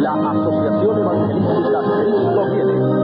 la Asociación Evangelística Cristo Viene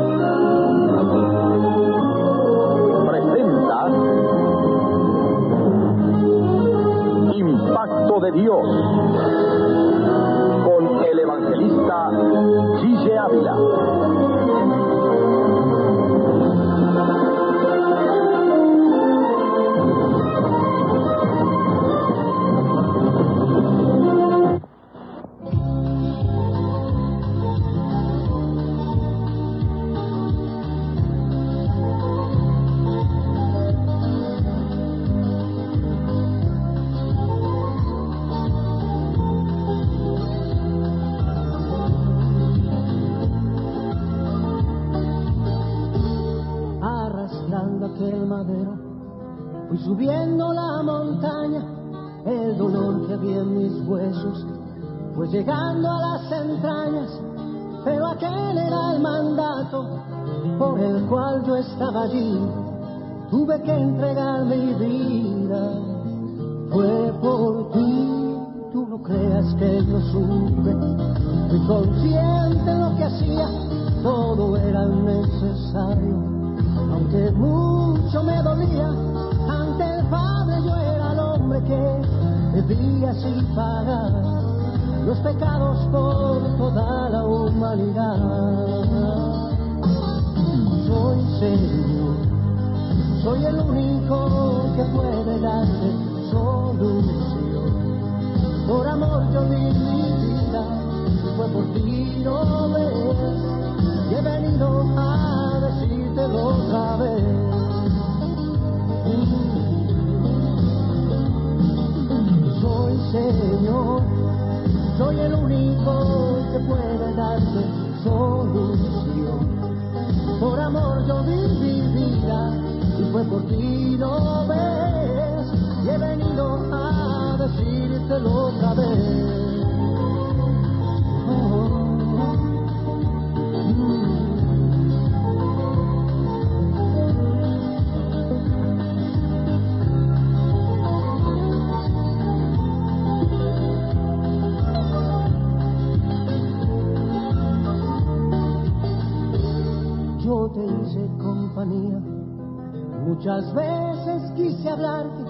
Muchas veces quise hablarte,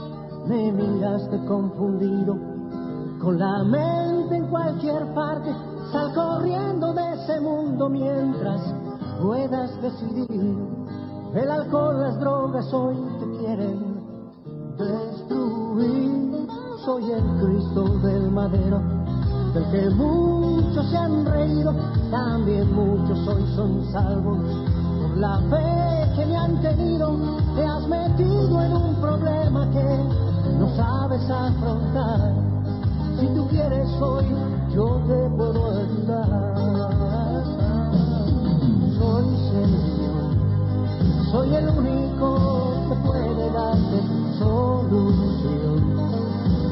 me miraste confundido, con la mente en cualquier parte. Sal corriendo de ese mundo mientras puedas decidir. El alcohol, las drogas hoy te quieren destruir. Soy el Cristo del madero, del que muchos se han reído, también muchos hoy son salvos la fe que me han tenido. Te has metido en un problema que no sabes afrontar. Si tú quieres hoy, yo te puedo ayudar. Soy Señor, soy el único que puede darte solución.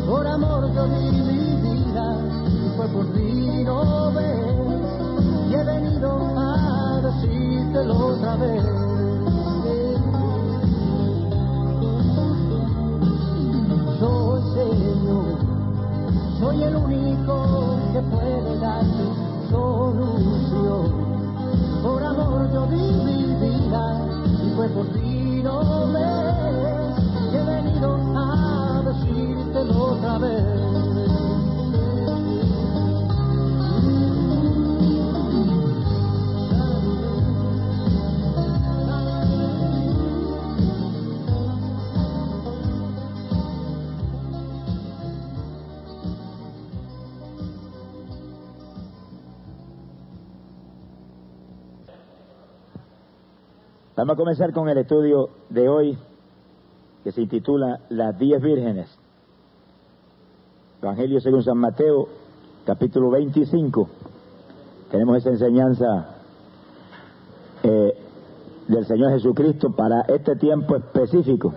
Por amor yo di mi vida y fue por ti, no ves. Otra vez. Soy Señor, soy el único que puede darte solución. Por amor yo di mi vida y fue por ti, no. Y he venido a decírtelo otra vez. Vamos a comenzar con el estudio de hoy que se intitula Las diez vírgenes. Evangelio según San Mateo, capítulo 25. Tenemos esa enseñanza eh, del Señor Jesucristo para este tiempo específico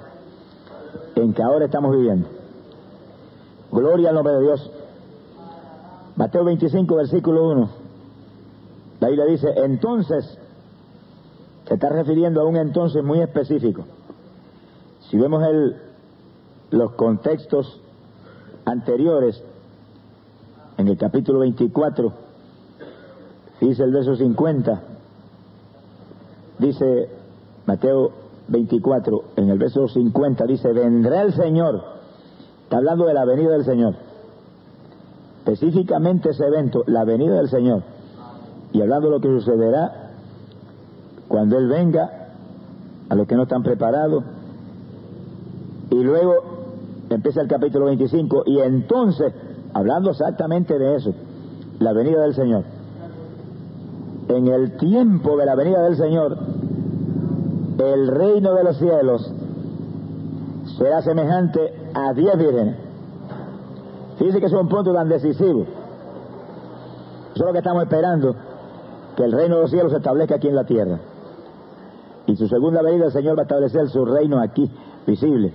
en que ahora estamos viviendo. Gloria al nombre de Dios. Mateo 25, versículo 1. La Biblia dice, entonces, se está refiriendo a un entonces muy específico. Si vemos los contextos anteriores, en el capítulo 24, dice el verso 50, dice Mateo 24, en el verso 50 dice, vendrá el Señor, está hablando de la venida del Señor, específicamente ese evento, la venida del Señor, y hablando de lo que sucederá cuando Él venga a los que no están preparados, y luego empieza el capítulo 25, y entonces, hablando exactamente de eso, la venida del Señor, en el tiempo de la venida del Señor, el reino de los cielos será semejante a diez vírgenes. Fíjense que es un punto tan decisivo. Eso es lo que estamos esperando, que el reino de los cielos se establezca aquí en la tierra. Y su segunda venida el Señor va a establecer su reino aquí, visible.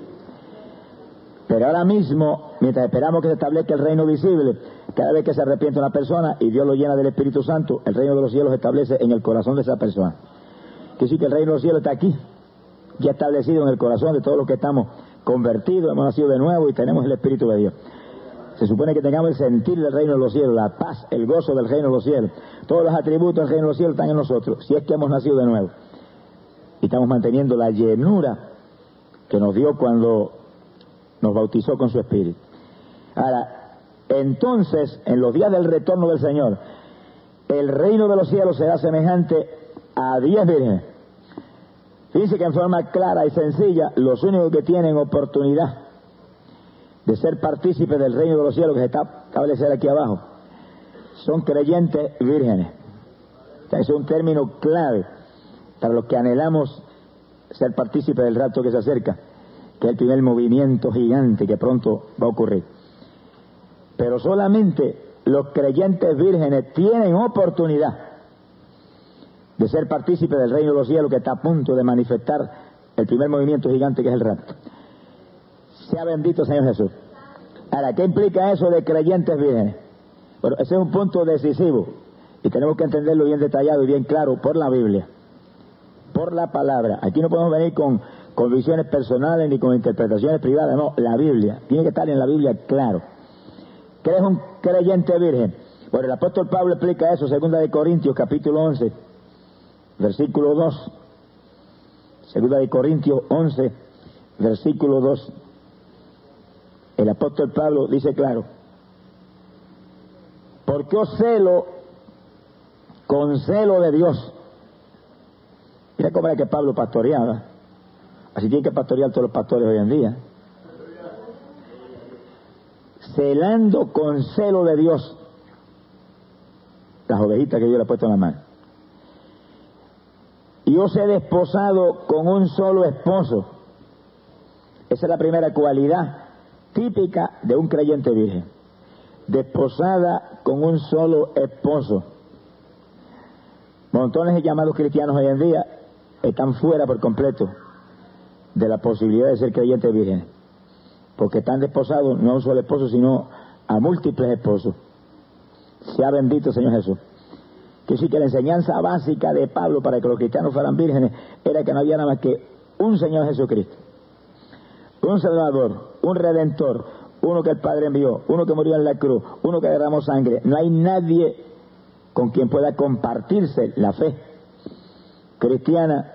Pero ahora mismo, mientras esperamos que se establezca el reino visible, cada vez que se arrepiente una persona y Dios lo llena del Espíritu Santo, el reino de los cielos se establece en el corazón de esa persona. Que sí que el reino de los cielos está aquí, ya establecido en el corazón de todos los que estamos convertidos, hemos nacido de nuevo y tenemos el Espíritu de Dios. Se supone que tengamos el sentir del reino de los cielos, la paz, el gozo del reino de los cielos. Todos los atributos del reino de los cielos están en nosotros, si es que hemos nacido de nuevo. Y estamos manteniendo la llenura que nos dio cuando nos bautizó con su Espíritu. Ahora, entonces, en los días del retorno del Señor, el reino de los cielos será semejante a diez vírgenes. Fíjense que en forma clara y sencilla, los únicos que tienen oportunidad de ser partícipes del reino de los cielos que se está establecido aquí abajo son creyentes vírgenes. es un término clave para los que anhelamos ser partícipes del rato que se acerca, que es el primer movimiento gigante que pronto va a ocurrir. Pero solamente los creyentes vírgenes tienen oportunidad de ser partícipes del reino de los cielos que está a punto de manifestar el primer movimiento gigante que es el rapto. Sea bendito Señor Jesús. Ahora, ¿qué implica eso de creyentes vírgenes? Bueno, ese es un punto decisivo y tenemos que entenderlo bien detallado y bien claro por la Biblia, por la palabra. Aquí no podemos venir con, con visiones personales ni con interpretaciones privadas, no, la Biblia. Tiene que estar en la Biblia claro. ¿Qué es un creyente virgen? Bueno, el apóstol Pablo explica eso, segunda de Corintios, capítulo 11, versículo 2. Segunda de Corintios 11, versículo 2. El apóstol Pablo dice claro, porque os celo con celo de Dios. Mira cómo era que Pablo pastoreaba. Así tiene que pastorear todos los pastores hoy en día. Celando con celo de Dios las ovejitas que yo le he puesto en la mano. Y os he desposado con un solo esposo. Esa es la primera cualidad típica de un creyente virgen. Desposada con un solo esposo. Montones de llamados cristianos hoy en día están fuera por completo de la posibilidad de ser creyentes virgen. Porque están desposados no a un solo esposo, sino a múltiples esposos. Sea bendito Señor Jesús. Que sí que la enseñanza básica de Pablo para que los cristianos fueran vírgenes era que no había nada más que un Señor Jesucristo. Un Salvador, un Redentor, uno que el Padre envió, uno que murió en la cruz, uno que derramó sangre. No hay nadie con quien pueda compartirse la fe cristiana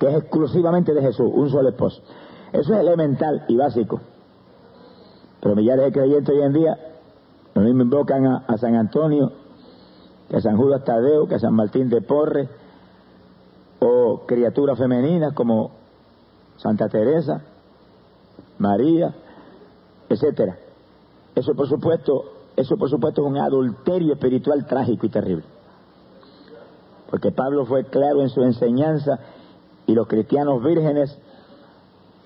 que es exclusivamente de Jesús, un solo esposo. Eso es elemental y básico. Pero millares de creyentes hoy en día, lo mismo invocan a, San Antonio, que a San Judas Tadeo, que a San Martín de Porres, o criaturas femeninas como Santa Teresa, María, etcétera. Eso por supuesto, eso por supuesto es un adulterio espiritual trágico y terrible. Porque Pablo fue claro en su enseñanza y los cristianos vírgenes,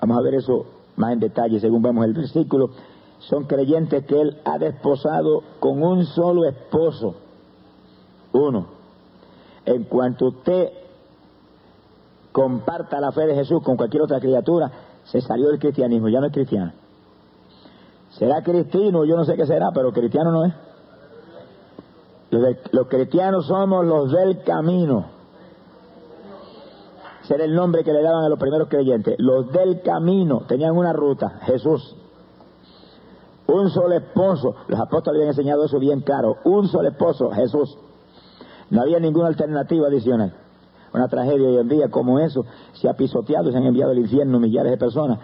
vamos a ver eso más en detalle según vemos el versículo, son creyentes que él ha desposado con un solo esposo. Uno, en cuanto usted comparta la fe de Jesús con cualquier otra criatura, se salió del cristianismo, ya no es cristiano. Será cristiano, yo no sé qué será, pero cristiano no es. Los, cristianos somos los del camino. Ese era el nombre que le daban a los primeros creyentes. Los del camino tenían una ruta, Jesús. Un solo esposo, los apóstoles habían enseñado eso bien claro. Un solo esposo, Jesús. No había ninguna alternativa adicional. Una tragedia hoy en día como eso se ha pisoteado y se han enviado al infierno millares de personas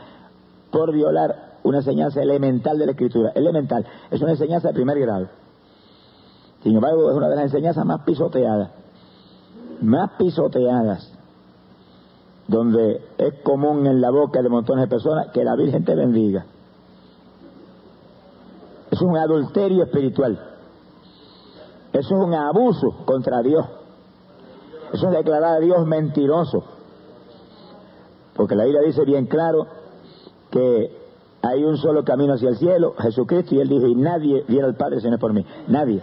por violar una enseñanza elemental de la Escritura. Elemental, es una enseñanza de primer grado. Sin embargo, es una de las enseñanzas más pisoteadas, más pisoteadas, donde es común en la boca de montones de personas que la Virgen te bendiga. Es un adulterio espiritual. Es un abuso contra Dios. Eso es declarar a Dios mentiroso. Porque la Biblia dice bien claro que hay un solo camino hacia el cielo, Jesucristo, y él dijo, y nadie viene al Padre si no es por mí. Nadie.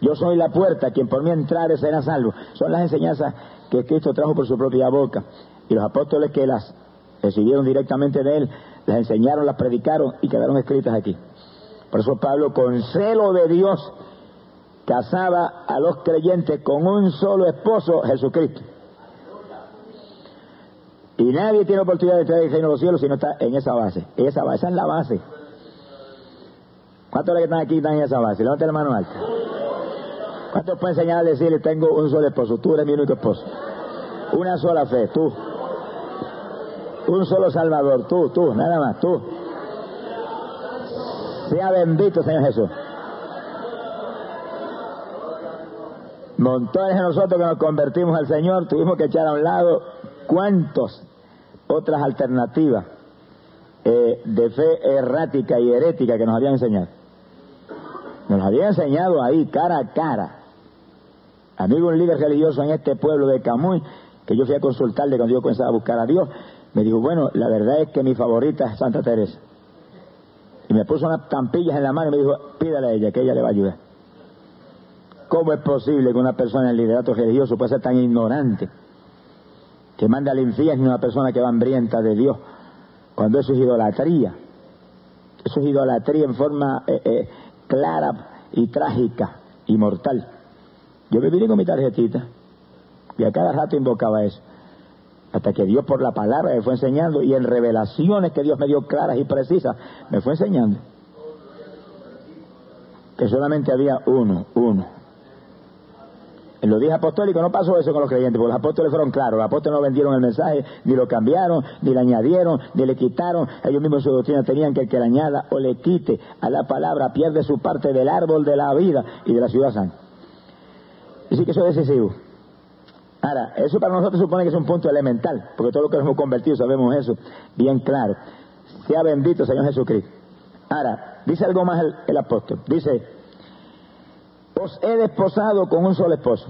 Yo soy la puerta, quien por mí entrare será salvo. Son las enseñanzas que Cristo trajo por su propia boca. Y los apóstoles que las recibieron directamente de él, las enseñaron, las predicaron y quedaron escritas aquí. Por eso Pablo, con celo de Dios, casaba a los creyentes con un solo esposo, Jesucristo. Y nadie tiene oportunidad de entrar el reino de los cielos si no está en esa base. Esa, base, esa es la base. ¿Cuántos de los que están aquí están en esa base? Levante la mano alta. ¿Cuántos pueden enseñar a decirle, tengo un solo esposo? Tú eres mi único esposo. Una sola fe, tú. Un solo Salvador, tú, tú, nada más, tú. Sea bendito, Señor Jesús. Montones de nosotros que nos convertimos al Señor tuvimos que echar a un lado cuántos otras alternativas eh, de fe errática y herética que nos habían enseñado. Nos habían enseñado ahí, cara a cara. Amigo, un líder religioso en este pueblo de Camuy, que yo fui a consultarle cuando yo comenzaba a buscar a Dios, me dijo, bueno, la verdad es que mi favorita es Santa Teresa. Y me puso unas tampillas en la mano y me dijo, pídale a ella, que ella le va a ayudar. ¿Cómo es posible que una persona en liderato religioso pueda ser tan ignorante? Que manda al infierno a una persona que va hambrienta de Dios, cuando eso es idolatría. Eso es idolatría en forma eh, eh, clara y trágica y mortal. Yo me con mi tarjetita y a cada rato invocaba eso. Hasta que Dios por la palabra me fue enseñando y en revelaciones que Dios me dio claras y precisas, me fue enseñando. Que solamente había uno, uno. En los días apostólicos no pasó eso con los creyentes, porque los apóstoles fueron claros. Los apóstoles no vendieron el mensaje, ni lo cambiaron, ni le añadieron, ni le quitaron. Ellos mismos su doctrina tenían que el que le añada o le quite a la palabra pierde su parte del árbol de la vida y de la ciudad santa. Así que eso es decisivo. Ahora, eso para nosotros supone que es un punto elemental, porque todos los que nos hemos convertido sabemos eso bien claro. Sea bendito Señor Jesucristo. Ahora, dice algo más el, apóstol. Dice, os he desposado con un solo esposo,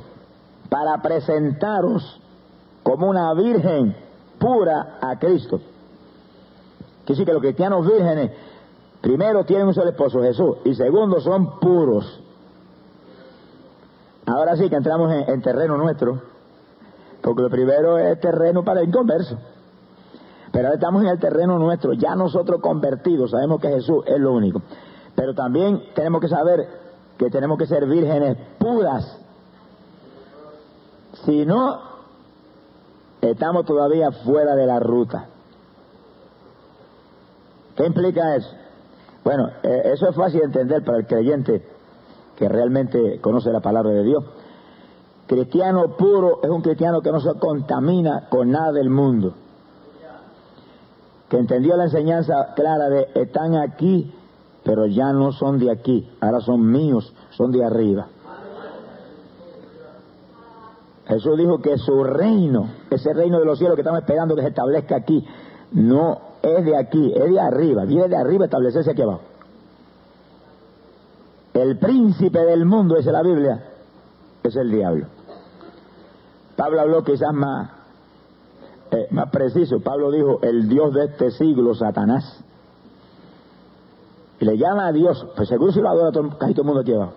para presentaros como una virgen pura a Cristo. Que sí que los cristianos vírgenes, primero tienen un solo esposo, Jesús, y segundo son puros. Ahora sí que entramos en, en terreno nuestro, porque lo primero es terreno para el inconverso. Pero ahora estamos en el terreno nuestro, ya nosotros convertidos, sabemos que Jesús es lo único. Pero también tenemos que saber que tenemos que ser vírgenes puras. Si no, estamos todavía fuera de la ruta. ¿Qué implica eso? Bueno, eh, eso es fácil de entender para el creyente que realmente conoce la palabra de Dios. Cristiano puro es un cristiano que no se contamina con nada del mundo. Que entendió la enseñanza clara de están aquí pero ya no son de aquí, ahora son míos, son de arriba. Jesús dijo que su reino, ese reino de los cielos que estamos esperando que se establezca aquí, no es de aquí, es de arriba, viene de arriba establecerse aquí abajo. El príncipe del mundo, dice la Biblia, es el diablo. Pablo habló quizás más, eh, más preciso. Pablo dijo, el Dios de este siglo, Satanás y le llama a Dios, pues seguro si lo adora todo, casi todo el mundo aquí abajo.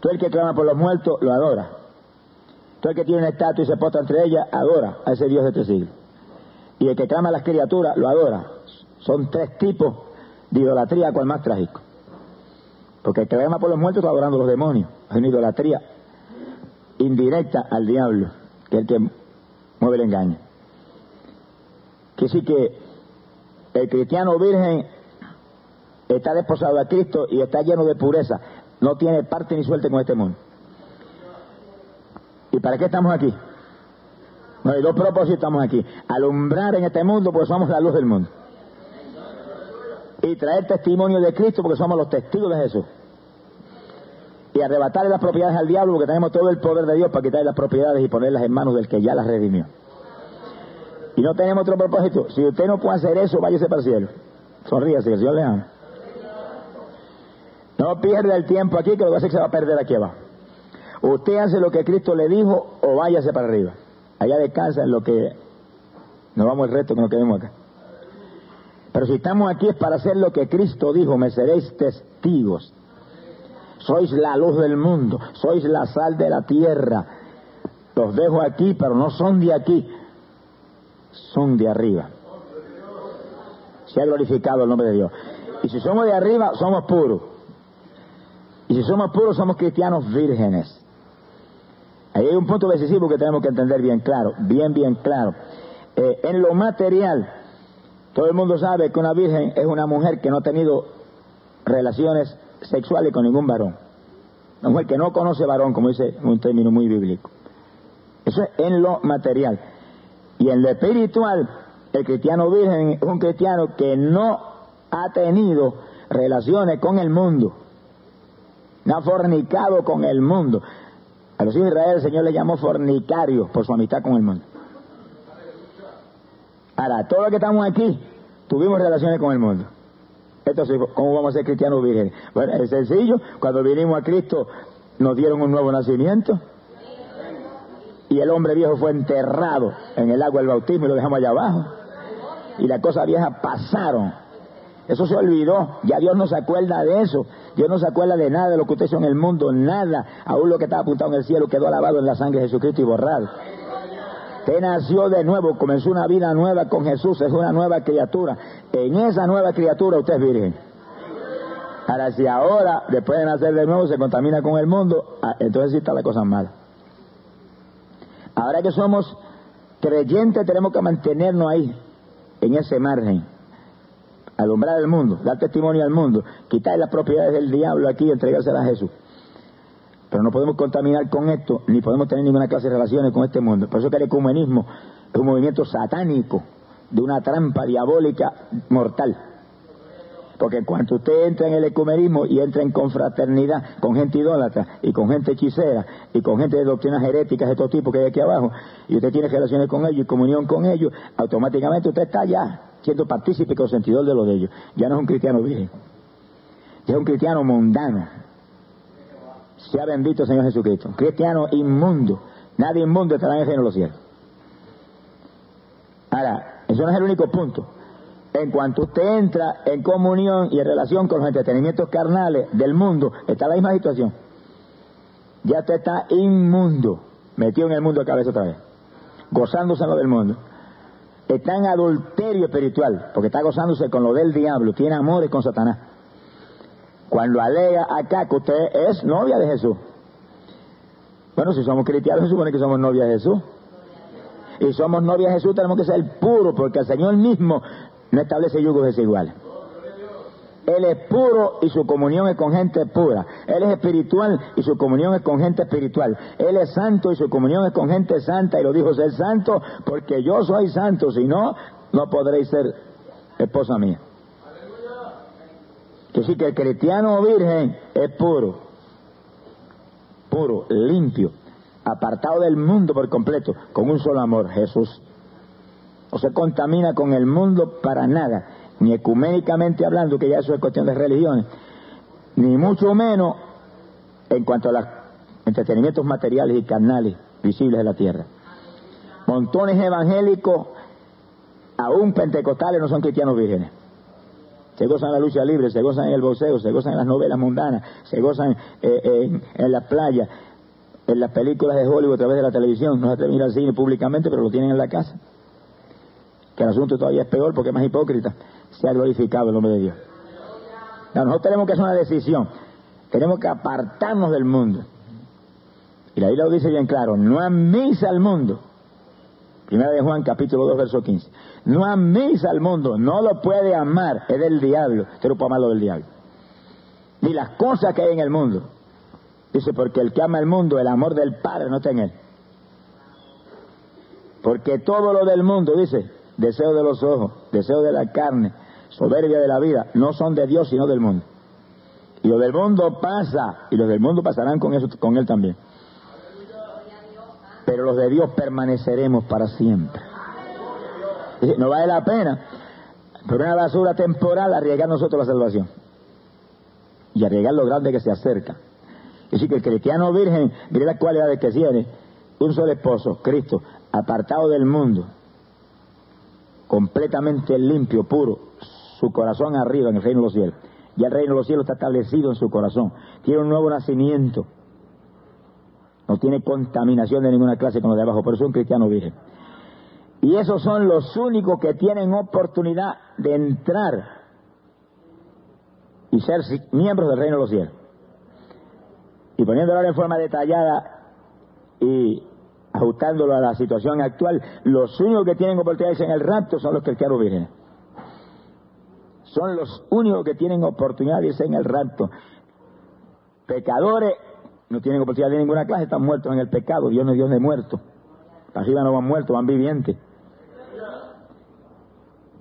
Todo el que clama por los muertos lo adora. Todo el que tiene una estatua y se posta entre ellas adora a ese Dios de este siglo. Y el que clama a las criaturas lo adora. Son tres tipos de idolatría, cual más trágico. Porque el que clama por los muertos está adorando a los demonios. Es una idolatría indirecta al diablo, que es el que mueve el engaño. Que sí que el cristiano virgen está desposado a Cristo y está lleno de pureza, no tiene parte ni suerte con este mundo. ¿Y para qué estamos aquí? No hay dos propósitos estamos aquí. Alumbrar en este mundo porque somos la luz del mundo. Y traer testimonio de Cristo porque somos los testigos de Jesús. Y arrebatarle las propiedades al diablo porque tenemos todo el poder de Dios para quitarle las propiedades y ponerlas en manos del que ya las redimió. Y no tenemos otro propósito. Si usted no puede hacer eso, váyase para el cielo. Sonríase, que el Señor le ama. No pierda el tiempo aquí, que lo que hace que se va a perder aquí abajo. Usted hace lo que Cristo le dijo o váyase para arriba. Allá descansa en lo que nos vamos el resto que nos quedemos acá. Pero si estamos aquí es para hacer lo que Cristo dijo, me seréis testigos. Sois la luz del mundo, sois la sal de la tierra. Los dejo aquí, pero no son de aquí, son de arriba. Se ha glorificado el nombre de Dios. Y si somos de arriba, somos puros. Y si somos puros, somos cristianos vírgenes. Ahí hay un punto decisivo que tenemos que entender bien claro, bien, bien claro. Eh, en lo material, todo el mundo sabe que una virgen es una mujer que no ha tenido relaciones sexuales con ningún varón. Una mujer que no conoce varón, como dice un término muy bíblico. Eso es en lo material. Y en lo espiritual, el cristiano virgen es un cristiano que no ha tenido relaciones con el mundo. No ha fornicado con el mundo. A los hijos de Israel el Señor le llamó fornicarios por su amistad con el mundo. Ahora, todos los que estamos aquí tuvimos relaciones con el mundo. Entonces, ¿cómo vamos a ser cristianos vírgenes? Bueno, es sencillo. Cuando vinimos a Cristo nos dieron un nuevo nacimiento. Y el hombre viejo fue enterrado en el agua del bautismo y lo dejamos allá abajo. Y las cosas viejas pasaron. Eso se olvidó. Ya Dios no se acuerda de eso. Dios no se acuerda de nada de lo que usted hizo en el mundo. Nada. Aún lo que estaba apuntado en el cielo quedó lavado en la sangre de Jesucristo y borrado. Usted nació de nuevo, comenzó una vida nueva con Jesús, es una nueva criatura. En esa nueva criatura usted es virgen. Ahora, si ahora, después de nacer de nuevo, se contamina con el mundo, ah, entonces sí está la cosa mala. Ahora que somos creyentes, tenemos que mantenernos ahí, en ese margen. Alumbrar el mundo, dar testimonio al mundo, quitar las propiedades del diablo aquí y entregárselas a Jesús. Pero no podemos contaminar con esto, ni podemos tener ninguna clase de relaciones con este mundo. Por eso que el ecumenismo es un movimiento satánico, de una trampa diabólica mortal. Porque cuando usted entra en el ecumenismo y entra en confraternidad con gente idólatra y con gente hechicera y con gente de doctrinas heréticas de todo tipo que hay aquí abajo, y usted tiene relaciones con ellos y comunión con ellos, automáticamente usted está ya siendo partícipe y consentidor de lo de ellos. Ya no es un cristiano virgen, ya es un cristiano mundano, sea bendito Señor Jesucristo. Cristiano inmundo. Nadie inmundo estará en el reino de los cielos. Ahora, eso no es el único punto. En cuanto usted entra en comunión y en relación con los entretenimientos carnales del mundo, está la misma situación. Ya usted está inmundo, metido en el mundo de cabeza otra vez, gozándose en lo del mundo. Está en adulterio espiritual, porque está gozándose con lo del diablo, tiene amores con Satanás. Cuando alega acá que usted es novia de Jesús. Bueno, si somos cristianos, se supone que somos novia de Jesús. Y somos novia de Jesús, tenemos que ser puros, porque el Señor mismo no establece yugos desiguales. Él es puro y su comunión es con gente pura. Él es espiritual y su comunión es con gente espiritual. Él es santo y su comunión es con gente santa. Y lo dijo ser santo porque yo soy santo. Si no, no podréis ser esposa mía. Que que el cristiano virgen es puro, puro, limpio, apartado del mundo por completo, con un solo amor, Jesús. No se contamina con el mundo para nada, ni ecuménicamente hablando, que ya eso es cuestión de religiones, ni mucho menos en cuanto a los entretenimientos materiales y carnales visibles de la tierra. Montones evangélicos, aún pentecostales, no son cristianos vírgenes se gozan en la lucha libre, se gozan en el boxeo, se gozan en las novelas mundanas, se gozan eh, en, la playa, en las películas de Hollywood a través de la televisión. No se atreven a ir al cine públicamente, pero lo tienen en la casa. Que el asunto todavía es peor porque es más hipócrita. Se ha glorificado el nombre de Dios. nosotros tenemos que hacer una decisión. Tenemos que apartarnos del mundo. Y la Biblia lo dice bien claro, no améis al mundo, Primera de Juan, capítulo 2, verso 15. No améis al mundo, no lo puede amar, es del diablo. Usted no puede amarlo del diablo. Ni las cosas que hay en el mundo. Dice, porque el que ama el mundo, el amor del Padre no está en él. Porque todo lo del mundo, dice, deseo de los ojos, deseo de la carne, soberbia de la vida, no son de Dios sino del mundo. Y lo del mundo pasa, y los del mundo pasarán con, eso, con él también. Pero los de Dios permaneceremos para siempre. No vale la pena por una basura temporal arriesgar nosotros la salvación. Y arriesgar lo grande que se acerca. Decir, que el cristiano virgen, mire las cualidades que tiene. Un solo esposo, Cristo, apartado del mundo, completamente limpio, puro, su corazón arriba en el reino de los cielos. Ya el reino de los cielos está establecido en su corazón. Tiene un nuevo nacimiento. No tiene contaminación de ninguna clase con lo de abajo. Por eso es un cristiano virgen. Y esos son los únicos que tienen oportunidad de entrar y ser miembros del reino de los cielos. Y poniéndolo en forma detallada y ajustándolo a la situación actual, los únicos que tienen oportunidades en el rapto son los cristianos vírgenes. Son los únicos que tienen oportunidades en el rapto. Pecadores no tienen oportunidad de ninguna clase, están muertos en el pecado. Dios no es Dios de muertos. Arriba no van muertos, van vivientes.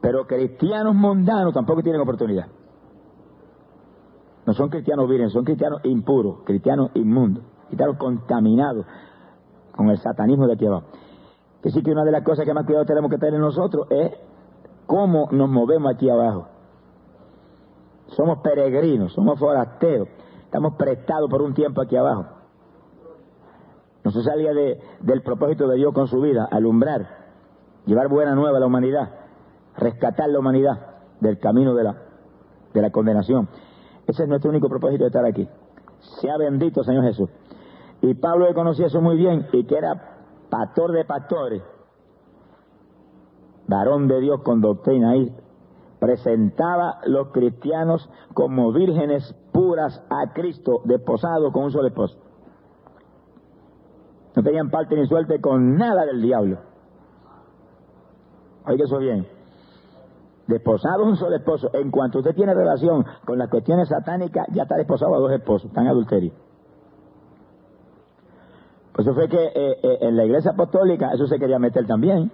Pero cristianos mundanos tampoco tienen oportunidad. No son cristianos vírgenes, son cristianos impuros, cristianos inmundos, cristianos contaminados con el satanismo de aquí abajo. Que sí que una de las cosas que más cuidado tenemos que tener nosotros es cómo nos movemos aquí abajo. Somos peregrinos, somos forasteros, estamos prestados por un tiempo aquí abajo. No se salía de, del propósito de Dios con su vida, alumbrar, llevar buena nueva a la humanidad, rescatar la humanidad del camino de la, de la condenación. Ese es nuestro único propósito de estar aquí. Sea bendito, Señor Jesús. Y Pablo le conocía eso muy bien y que era pastor de pastores, varón de Dios con doctrina ahí, presentaba los cristianos como vírgenes puras a Cristo, desposados con un solo esposo. No tenían parte ni suerte con nada del diablo. Oiga eso bien. Desposado un solo esposo. En cuanto usted tiene relación con las cuestiones satánicas, ya está desposado a dos esposos, están en adulterio. Pues eso fue que eh, eh, en la iglesia apostólica eso se quería meter también.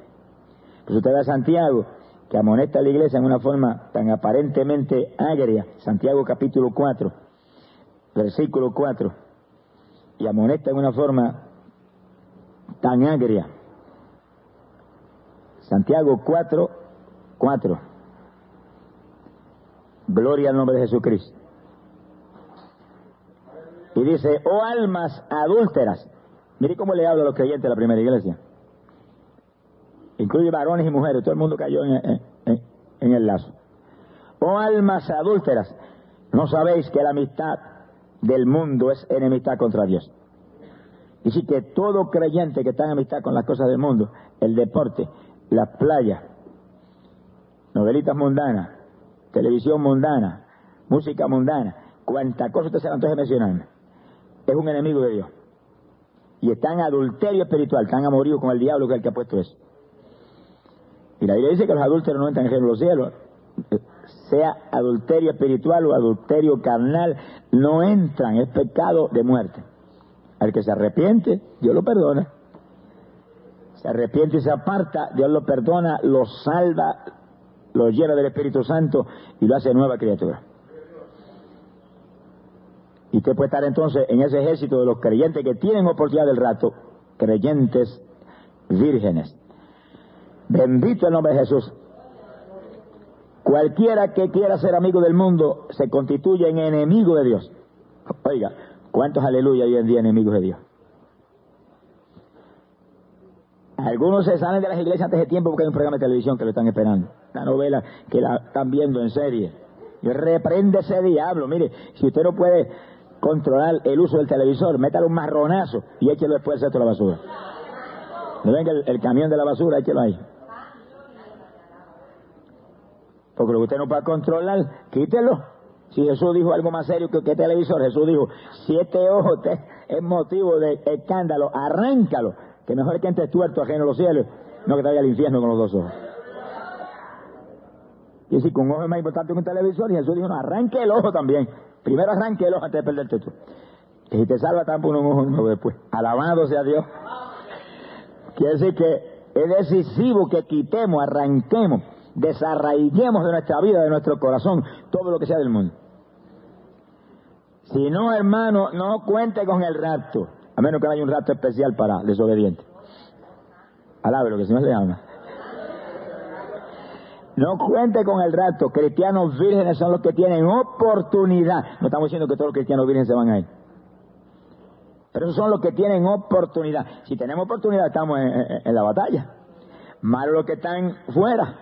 Pues usted ve a Santiago, que amonesta a la iglesia en una forma tan aparentemente agria, Santiago capítulo 4, versículo 4, y amonesta en una forma tan agria. Santiago 4, 4. Gloria al nombre de Jesucristo. Y dice, oh almas adúlteras, Mire cómo le habla a los creyentes de la primera iglesia. Incluye varones y mujeres, todo el mundo cayó en, el lazo. Oh almas adúlteras, ¿no sabéis que la amistad del mundo es enemistad contra Dios? Dice que todo creyente que está en amistad con las cosas del mundo, el deporte, las playas, novelitas mundanas, televisión mundana, música mundana, cuanta cosa usted se antoje mencionar, es un enemigo de Dios y está en adulterio espiritual, están amoríos con el diablo que el que ha puesto eso. Y la Biblia dice que los adúlteros no entran en el reino de los cielos. Sea adulterio espiritual o adulterio carnal, no entran, es pecado de muerte. Al que se arrepiente, Dios lo perdona. Se arrepiente y se aparta, Dios lo perdona, lo salva, lo llena del Espíritu Santo y lo hace nueva criatura. Y usted puede estar entonces en ese ejército de los creyentes que tienen oportunidad del rato, creyentes vírgenes. Bendito el nombre de Jesús. Cualquiera que quiera ser amigo del mundo se constituye en enemigo de Dios. Oiga, ¿cuántos aleluya hoy en día enemigos de Dios? Algunos se salen de las iglesias antes de tiempo porque hay un programa de televisión que lo están esperando. La novela que la están viendo en serie. Y reprende ese diablo. Mire, si usted no puede controlar el uso del televisor, métale un marronazo y échelo después de la basura. No venga el, camión de la basura, échelo ahí. Porque lo que usted no puede controlar, quítelo. Si Jesús dijo algo más serio que, que televisor, Jesús dijo, siete ojos te, es motivo de escándalo, arráncalo, que mejor que entre tuerto ajeno a los cielos. No que te vaya al infierno con los dos ojos. Y decir que un ojo es más importante que un televisor y Jesús dijo, no, arranque el ojo también. Primero arranque el ojo antes de perderte tú. Y si te salva, tampoco un ojo después. Alabado sea Dios. Quiere decir que es decisivo que quitemos, arranquemos, desarraiguemos de nuestra vida, de nuestro corazón, todo lo que sea del mundo. Si no, hermano, no cuente con el rapto, a menos que haya un rapto especial para desobedientes. Alabe lo que el Señor le ama. No cuente con el rapto. Cristianos vírgenes son los que tienen oportunidad. No estamos diciendo que todos los cristianos vírgenes se van a ir. Pero esos son los que tienen oportunidad. Si tenemos oportunidad, estamos en, la batalla. Malo los que están fuera.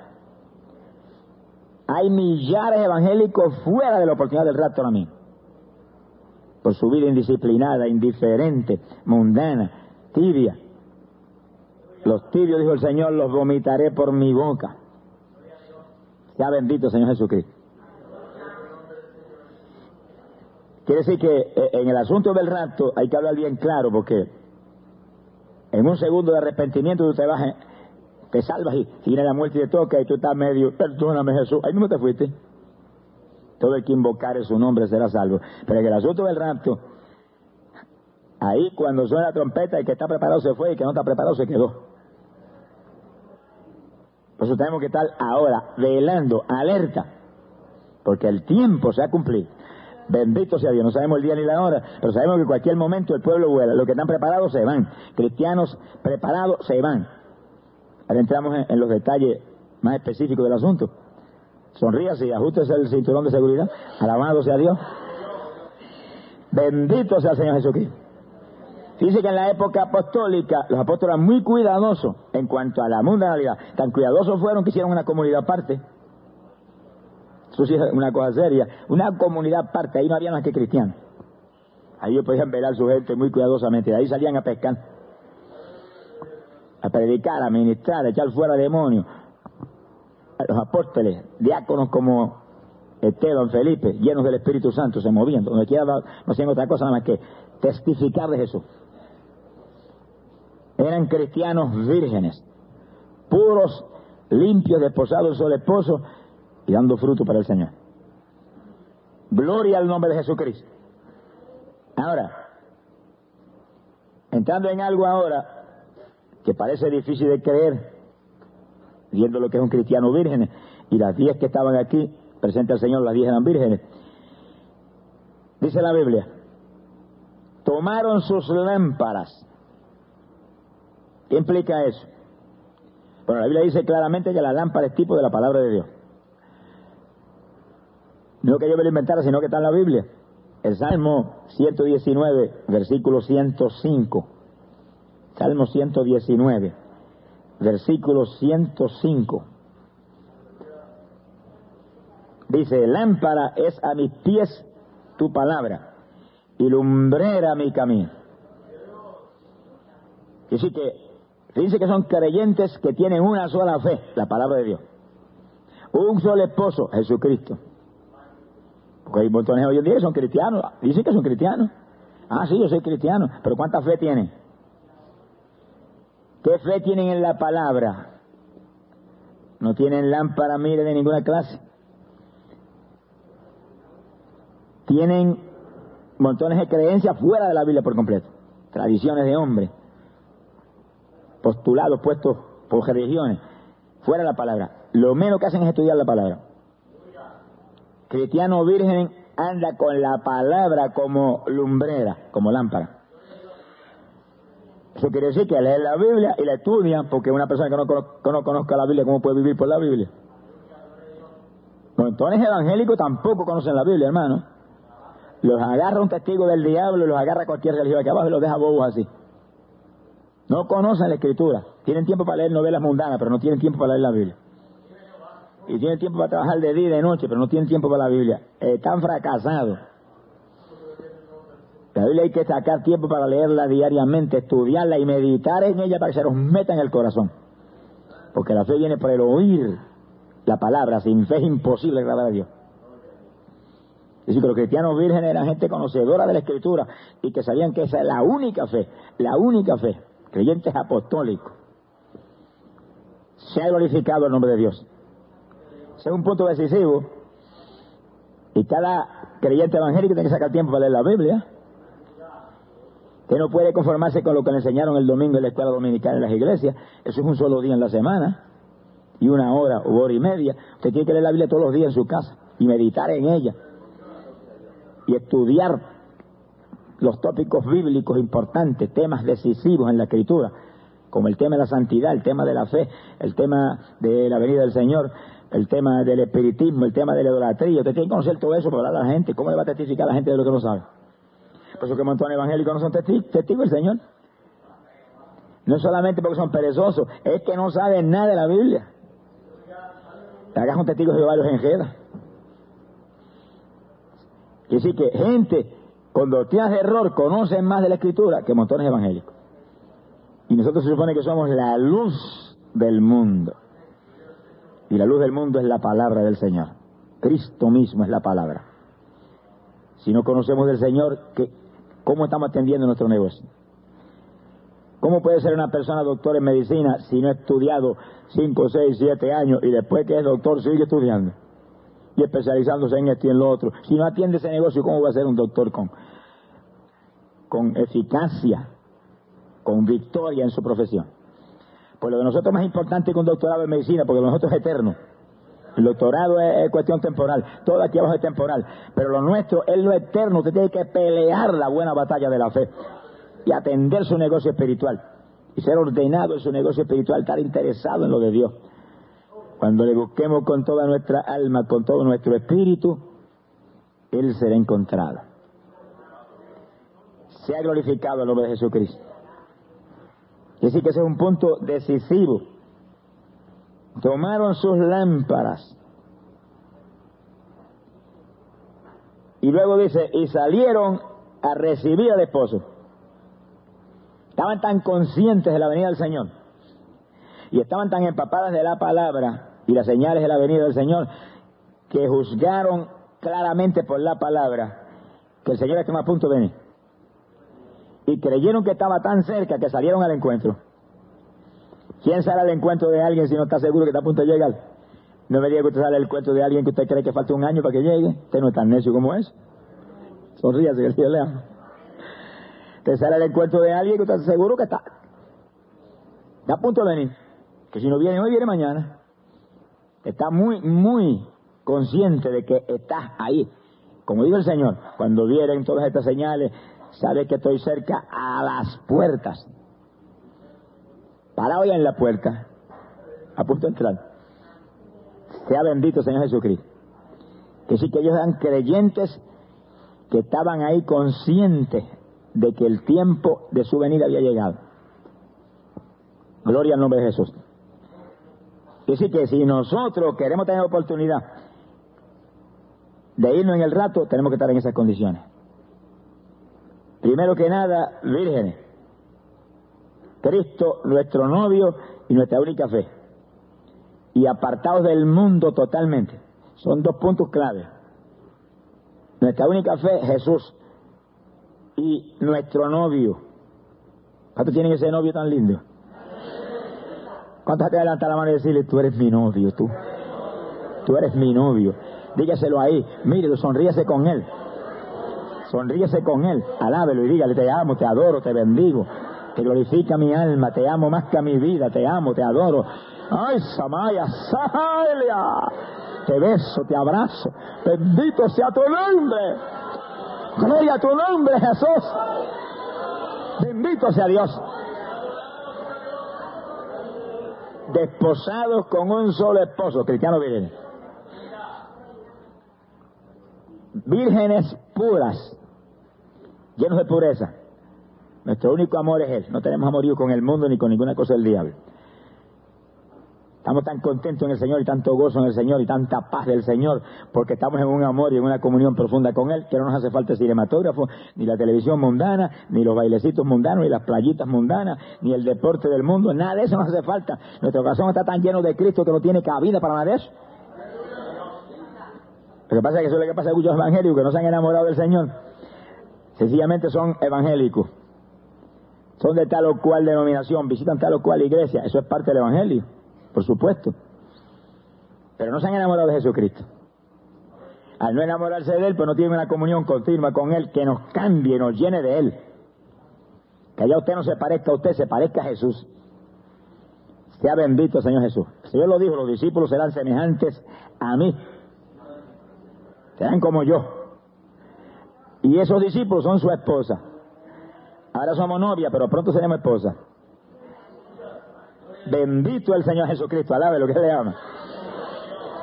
Hay millares evangélicos fuera de la oportunidad del rapto a mí por su vida indisciplinada, indiferente, mundana, tibia. Los tibios, dijo el Señor, los vomitaré por mi boca. Sea bendito, Señor Jesucristo. Quiere decir que eh, en el asunto del rapto hay que hablar bien claro, porque en un segundo de arrepentimiento tú te vas, te salvas y, viene la muerte y te toca y tú estás medio, perdóname Jesús, ahí mismo te fuiste. Todo el que invocare su nombre será salvo. Pero en el asunto del rapto, ahí cuando suena la trompeta, el que está preparado se fue y el que no está preparado se quedó. Por eso tenemos que estar ahora velando, alerta, porque el tiempo se ha cumplido. Bendito sea Dios, no sabemos el día ni la hora, pero sabemos que en cualquier momento el pueblo vuela. Los que están preparados se van. Cristianos preparados se van. Ahora entramos en los detalles más específicos del asunto. Sonríase y ajustese el cinturón de seguridad. Alabado sea Dios. Bendito sea el Señor Jesucristo. Dice que en la época apostólica los apóstoles eran muy cuidadosos en cuanto a la mundanalidad. Tan cuidadosos fueron que hicieron una comunidad aparte. Eso sí es una cosa seria. Una comunidad aparte. Ahí no había más que cristianos. Ahí ellos podían velar su gente muy cuidadosamente. De ahí salían a pescar. Predicar, a ministrar, a echar fuera demonios los apóstoles, diáconos como Esteban, Felipe, llenos del Espíritu Santo, se movían, donde quiera no hacían otra cosa nada más que testificar de Jesús. Eran cristianos vírgenes, puros, limpios, desposados sobre esposo y dando fruto para el Señor. Gloria al nombre de Jesucristo. Ahora, entrando en algo ahora que parece difícil de creer, viendo lo que es un cristiano virgen, y las diez que estaban aquí, presente al Señor, las diez eran vírgenes. Dice la Biblia, tomaron sus lámparas. ¿Qué implica eso? Bueno, la Biblia dice claramente que la lámpara es tipo de la palabra de Dios. No que yo me lo inventara, sino que está en la Biblia. El Salmo 119, versículo 105. Salmo 119 versículo 105. Dice, lámpara es a mis pies tu palabra y lumbrera mi camino. Así que dice que son creyentes que tienen una sola fe, la palabra de Dios. Un solo esposo, Jesucristo. Porque hay montones hoy en día que son cristianos, dicen que son cristianos. Ah, sí, yo soy cristiano, pero ¿cuánta fe tienen? ¿Qué fe tienen en la palabra? No tienen lámpara, mire, de ninguna clase. Tienen montones de creencias fuera de la Biblia por completo. Tradiciones de hombre. Postulados puestos por religiones. Fuera de la palabra. Lo menos que hacen es estudiar la palabra. Cristiano virgen anda con la palabra como lumbrera, como lámpara. Eso quiere decir que lee la Biblia y la estudia, porque una persona que no, conozca la Biblia, ¿cómo puede vivir por la Biblia? Montones evangélicos tampoco conocen la Biblia, hermano. Los agarra un testigo del diablo y los agarra cualquier religión aquí abajo y los deja bobos así. No conocen la escritura. Tienen tiempo para leer novelas mundanas, pero no tienen tiempo para leer la Biblia. Y tienen tiempo para trabajar de día y de noche, pero no tienen tiempo para la Biblia. Están fracasados. La Biblia hay que sacar tiempo para leerla diariamente, estudiarla y meditar en ella para que se nos meta en el corazón. Porque la fe viene por el oír la palabra, sin fe es imposible agradar a Dios. Es decir, que los cristianos vírgenes eran gente conocedora de la Escritura y que sabían que esa es la única fe, la única fe, creyentes apostólicos. se ha glorificado el nombre de Dios. Ese es un punto decisivo. Y cada creyente evangélico tiene que sacar tiempo para leer la Biblia. Que no puede conformarse con lo que le enseñaron el domingo en la escuela dominical en las iglesias. Eso es un solo día en la semana. Y una hora o hora y media. Usted tiene que leer la Biblia todos los días en su casa. Y meditar en ella. Y estudiar los tópicos bíblicos importantes, temas decisivos en la escritura, como el tema de la santidad, el tema de la fe, el tema de la venida del Señor, el tema del espiritismo, el tema de la idolatría. Usted tiene que conocer todo eso para hablar a la gente. ¿Cómo le va a testificar a la gente de lo que no sabe? Por eso que montones evangélicos no son testigos, testigos del Señor. No solamente porque son perezosos, es que no saben nada de la Biblia. Hagas un testigo de varios enjedas. Y decir que gente con doctrinas de error conocen más de la Escritura que montones evangélicos. Y nosotros se supone que somos la luz del mundo. Y la luz del mundo es la palabra del Señor. Cristo mismo es la palabra. Si no conocemos del Señor, ¿qué, ¿cómo estamos atendiendo nuestro negocio? ¿Cómo puede ser una persona doctor en medicina si no ha estudiado 5, 6, 7 años y después que es doctor sigue estudiando? Y especializándose en esto y en lo otro. Si no atiende ese negocio, ¿cómo va a ser un doctor con, con eficacia, con victoria en su profesión? Pues lo de nosotros más importante que un doctorado en medicina, porque lo de nosotros es eterno. El doctorado es, cuestión temporal, todo aquí abajo es temporal, pero lo nuestro es lo eterno. Usted tiene que pelear la buena batalla de la fe y atender su negocio espiritual y ser ordenado en su negocio espiritual, estar interesado en lo de Dios. Cuando le busquemos con toda nuestra alma, con todo nuestro espíritu, Él será encontrado. Se ha glorificado el nombre de Jesucristo. Y así que ese es un punto decisivo. Tomaron sus lámparas. Y luego dice, y salieron a recibir al esposo. Estaban tan conscientes de la venida del Señor. Y estaban tan empapadas de la palabra y las señales de la venida del Señor que juzgaron claramente por la palabra que el Señor estaba a punto de venir y creyeron que estaba tan cerca que salieron al encuentro. ¿Quién sale al encuentro de alguien si no está seguro que está a punto de llegar? No me diga que usted sale al encuentro de alguien que usted cree que falta un año para que llegue. Usted no es tan necio como es. Sonríase que Señor le ama. Usted sale al encuentro de alguien que usted está seguro que está, está a punto de venir. Que si no viene hoy, viene mañana. Está muy, muy consciente de que está ahí. Como dijo el Señor, cuando vienen todas estas señales, sabe que estoy cerca a las puertas. Parado ya en la puerta, a punto de entrar. Sea bendito Señor Jesucristo. Que sí que ellos eran creyentes que estaban ahí conscientes de que el tiempo de su venida había llegado. Gloria al nombre de Jesús. Y sí que si nosotros queremos tener oportunidad de irnos en el rato, tenemos que estar en esas condiciones. Primero que nada, vírgenes. Cristo, nuestro novio y nuestra única fe. Y apartados del mundo totalmente. Son dos puntos claves. Nuestra única fe, Jesús. Y nuestro novio. ¿Cuántos tienen ese novio tan lindo? ¿Cuántos te levantar la mano y decirle, tú eres mi novio, tú? Tú eres mi novio. Dígaselo ahí. Mire, sonríese con él. Sonríese con él, alábelo y dígale, te amo, te adoro, te bendigo, te glorifica mi alma, te amo más que a mi vida, te amo, te adoro. Ay, Samaya, Sahalia, te beso, te abrazo, bendito sea tu nombre, gloria a tu nombre, Jesús, bendito sea Dios. Desposados con un solo esposo, cristiano virgen. Vírgenes puras, llenos de pureza. Nuestro único amor es Él. No tenemos amorío con el mundo ni con ninguna cosa del diablo. Estamos tan contentos en el Señor y tanto gozo en el Señor y tanta paz del Señor porque estamos en un amor y en una comunión profunda con Él que no nos hace falta el cinematógrafo, ni la televisión mundana, ni los bailecitos mundanos, ni las playitas mundanas, ni el deporte del mundo. Nada de eso nos hace falta. Nuestro corazón está tan lleno de Cristo que no tiene cabida para nada de eso. Lo que pasa es que eso es lo que pasa a muchos evangélicos que no se han enamorado del Señor Sencillamente son evangélicos. Son de tal o cual denominación, visitan tal o cual iglesia. Eso es parte del evangelio. por supuesto. Pero no se han enamorado de Jesucristo. Al no enamorarse de Él, pues no tienen una comunión continua con Él que nos cambie, nos llene de Él. Que ya usted no se parezca a usted, se parezca a Jesús. Sea bendito Señor Jesús. El Señor lo dijo, los discípulos serán semejantes a mí. Serán como yo. Y esos discípulos son su esposa. Ahora somos novia, pero pronto seremos esposa. Bendito el Señor Jesucristo, alabe lo que le ama.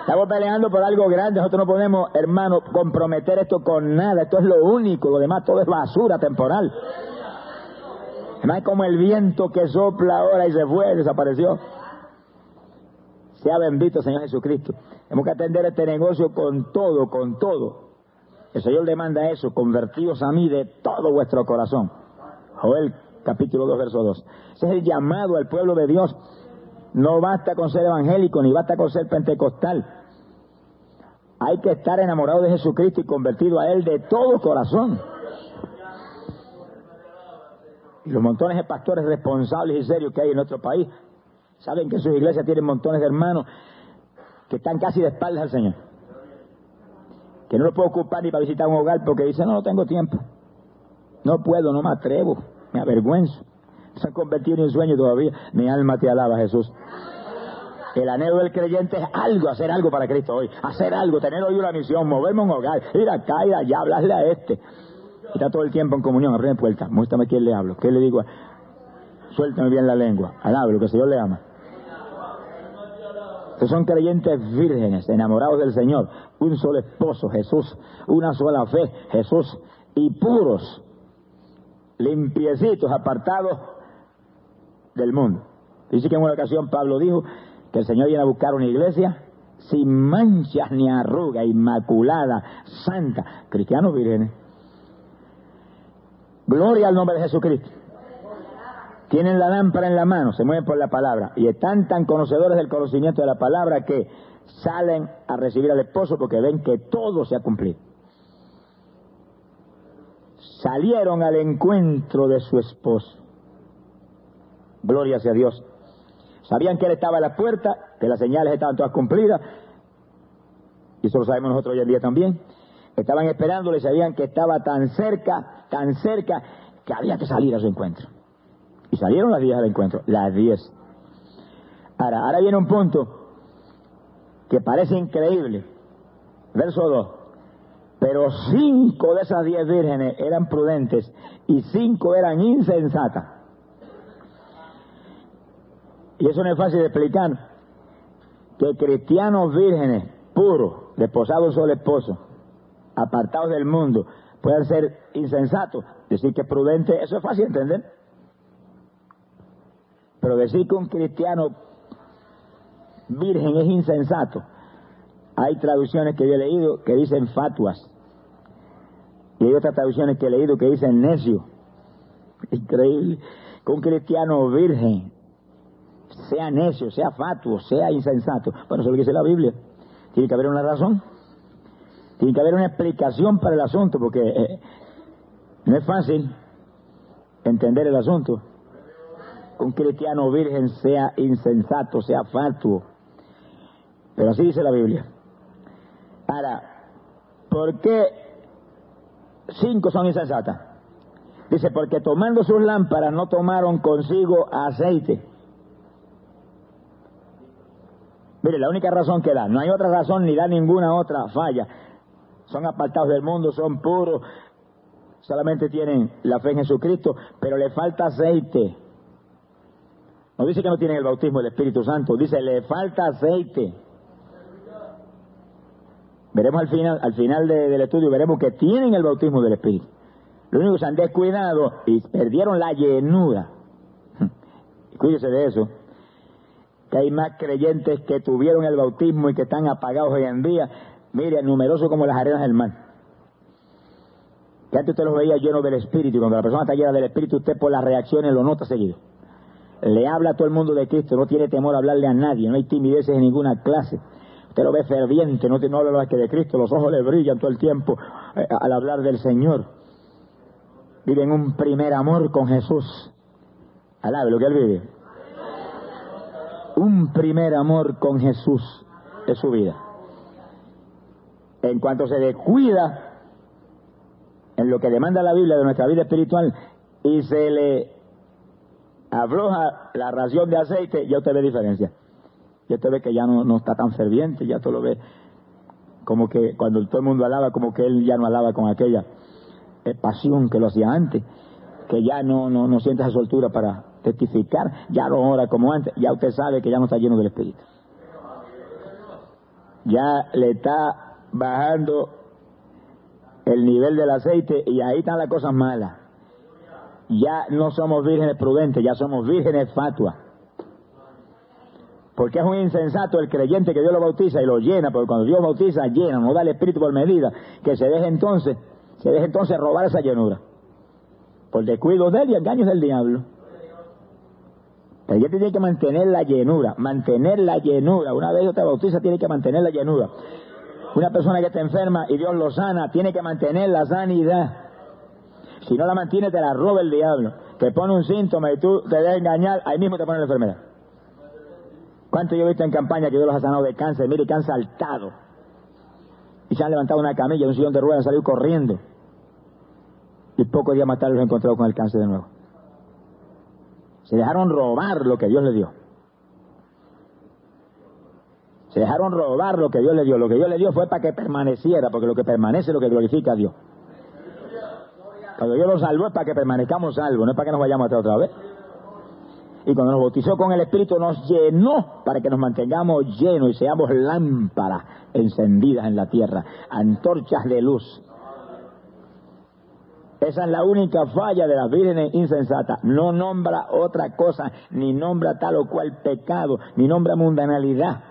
Estamos peleando por algo grande, nosotros no podemos, hermano, comprometer esto con nada, esto es lo único, lo demás todo es basura temporal. Además, como el viento que sopla ahora y se fue, desapareció. Sea bendito Señor Jesucristo. Tenemos que atender este negocio con todo, con todo. El Señor demanda eso, convertidos a mí de todo vuestro corazón. Joel capítulo 2, verso 2. Ese es el llamado al pueblo de Dios. No basta con ser evangélico, ni basta con ser pentecostal. Hay que estar enamorado de Jesucristo y convertido a Él de todo corazón. Y los montones de pastores responsables y serios que hay en nuestro país saben que sus iglesias tienen montones de hermanos que están casi de espaldas al Señor. Que no lo puedo ocupar ni para visitar un hogar porque dicen, no, no tengo tiempo. No puedo, no me atrevo, me. Se han convertido en sueño todavía. Mi alma te alaba, Jesús. El anhelo del creyente es algo, hacer algo para Cristo hoy. Hacer algo, tener hoy una misión, moverme un hogar, ir acá, ir allá, hablarle a este. Está todo el tiempo en comunión, abre puerta, muéstrame quién le hablo, qué le digo. Suéltame bien la lengua, lo que el Señor le ama. Estos son creyentes vírgenes, enamorados del Señor, un solo esposo, Jesús, una sola fe, Jesús, y puros, limpiecitos, apartados del mundo. Dice que en una ocasión Pablo dijo que el Señor viene a buscar una iglesia sin manchas ni arruga, inmaculada, santa, cristianos vírgenes. Gloria al nombre de Jesucristo. Tienen la lámpara en la mano, se mueven por la palabra y están tan conocedores del conocimiento de la palabra que salen a recibir al esposo porque ven que todo se ha cumplido. Salieron al encuentro de su esposo. Gloria sea Dios. Sabían que él estaba a la puerta, que las señales estaban todas cumplidas, y eso lo sabemos nosotros hoy en día también. Estaban esperándole, sabían que estaba tan cerca, tan cerca, que había que salir a su encuentro. Y salieron las 10 al encuentro, las 10. Ahora, ahora viene un punto que parece increíble. Verso 2. Pero cinco de esas diez vírgenes eran prudentes y cinco eran insensatas. Y eso no es fácil de explicar. Que cristianos vírgenes, puros, desposados solo esposo, apartados del mundo, puedan ser insensatos. Decir que prudente, eso es fácil de entender. Pero decir que un cristiano virgen es insensato, hay traducciones que yo he leído que dicen fatuas. Y hay otras traducciones que he leído que dicen necio. Increíble que un cristiano virgen sea necio, sea fatuo, sea insensato. Bueno, eso es lo que dice la Biblia. Tiene que haber una razón. Tiene que haber una explicación para el asunto, porque eh, no es fácil entender el asunto. Un cristiano virgen sea insensato, sea fatuo. Pero así dice la Biblia. ¿Por qué cinco son insensatas? Dice, porque tomando sus lámparas no tomaron consigo aceite. Mire, la única razón que da, no hay otra razón ni da ninguna otra falla. Son apartados del mundo, son puros, solamente tienen la fe en Jesucristo, pero le falta aceite. No dice que no tienen el bautismo del Espíritu Santo, dice le falta aceite. Veremos al final, al final del estudio, veremos que tienen el bautismo del Espíritu. Lo único que se han descuidado y perdieron la llenura. Cuídese de eso. Que hay más creyentes que tuvieron el bautismo y que están apagados hoy en día. Mire, numerosos como las arenas del mar. Que antes usted los veía llenos del Espíritu y cuando la persona está llena del Espíritu, usted por las reacciones lo nota seguido. Le habla a todo el mundo de Cristo, no tiene temor a hablarle a nadie, no hay timideces en ninguna clase. Usted lo ve ferviente, no, no habla más que de Cristo, los ojos le brillan todo el tiempo eh, al hablar del Señor. Vive en un primer amor con Jesús. Alabe lo que él vive. un primer amor con Jesús es su vida. En cuanto se descuida en lo que demanda la Biblia de nuestra vida espiritual y se le afloja la ración de aceite, ya usted ve diferencia. Ya usted ve que ya no, no está tan ferviente, ya usted lo ve como que cuando todo el mundo alaba, como que él ya no alaba con aquella eh, pasión que lo hacía antes, que ya no, no, no siente esa soltura para testificar, ya no ora como antes, ya usted sabe que ya no está lleno del Espíritu. Ya le está bajando el nivel del aceite y ahí están las cosas malas. Ya no somos vírgenes prudentes, ya somos vírgenes fatuas. Porque es un insensato el creyente que Dios lo bautiza y lo llena, porque cuando Dios bautiza, llena, no da el Espíritu por medida, que se deje entonces, se deje entonces robar esa llenura. Por descuido de él y engaños del diablo. El creyente tiene que mantener la llenura, mantener la llenura. Una vez Dios te bautiza, tiene que mantener la llenura. Una persona que está enferma y Dios lo sana, tiene que mantener la sanidad. Si no la mantiene, te la roba el diablo. Te pone un síntoma y tú te dejas engañar, ahí mismo te pone la enfermedad. ¿Cuánto yo he visto en campaña que Dios los ha sanado de cáncer? Mire, que han saltado. Y se han levantado una camilla, un sillón de ruedas, han salido corriendo. Y pocos días más tarde los he encontrado con el cáncer de nuevo. Se dejaron robar lo que Dios les dio. Se dejaron robar lo que Dios le dio. Lo que Dios le dio fue para que permaneciera, porque lo que permanece es lo que glorifica a Dios. Cuando Dios nos salvó es para que permanezcamos salvos, no es para que nos vayamos a otra vez. Y cuando nos bautizó con el Espíritu nos llenó para que nos mantengamos llenos y seamos lámparas encendidas en la tierra, antorchas de luz. Esa es la única falla de las vírgenes insensatas. No nombra otra cosa, ni nombra tal o cual pecado, ni nombra mundanalidad.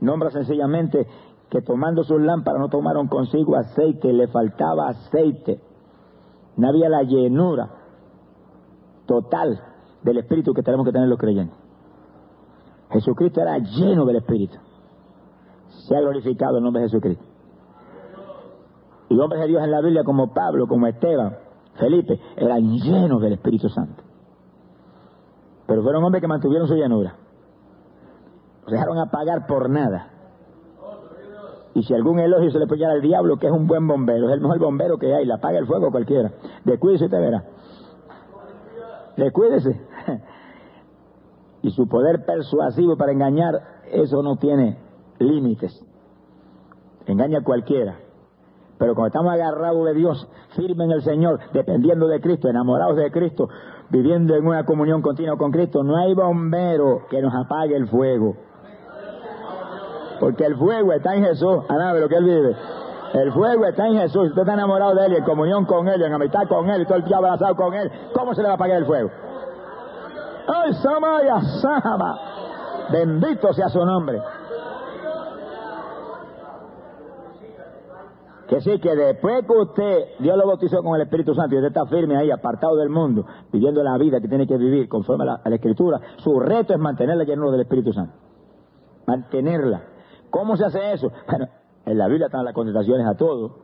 Nombra sencillamente que tomando sus lámparas no tomaron consigo aceite, le faltaba aceite. No había la llenura total del Espíritu que tenemos que tener los creyentes. Jesucristo era lleno del Espíritu. Se ha glorificado el nombre de Jesucristo. Y hombres de Dios en la Biblia como Pablo, como Esteban, Felipe, eran llenos del Espíritu Santo. Pero fueron hombres que mantuvieron su llenura. Se dejaron apagar por nada. Y si algún elogio se le puede al diablo, que es un buen bombero, es el mejor bombero que hay, le apaga el fuego cualquiera. Descuídese te verá. Descuídese. y su poder persuasivo para engañar, eso no tiene límites. Engaña a cualquiera. Pero cuando estamos agarrados de Dios, firmes en el Señor, dependiendo de Cristo, enamorados de Cristo, viviendo en una comunión continua con Cristo, no hay bombero que nos apague el fuego. Porque el fuego está en Jesús, a lo que Él vive. El fuego está en Jesús. Usted está enamorado de Él, en comunión con Él, en amistad con Él, todo el día abrazado con Él. ¿Cómo se le va a apagar el fuego? ¡Ay, Samaya, Sama! Bendito sea su nombre. Que sí, que después que usted, Dios lo bautizó con el Espíritu Santo y usted está firme ahí, apartado del mundo, viviendo la vida que tiene que vivir conforme a la, Escritura, su reto es mantenerla lleno del Espíritu Santo. Mantenerla. ¿Cómo se hace eso? Bueno, en la Biblia están las contestaciones a todo.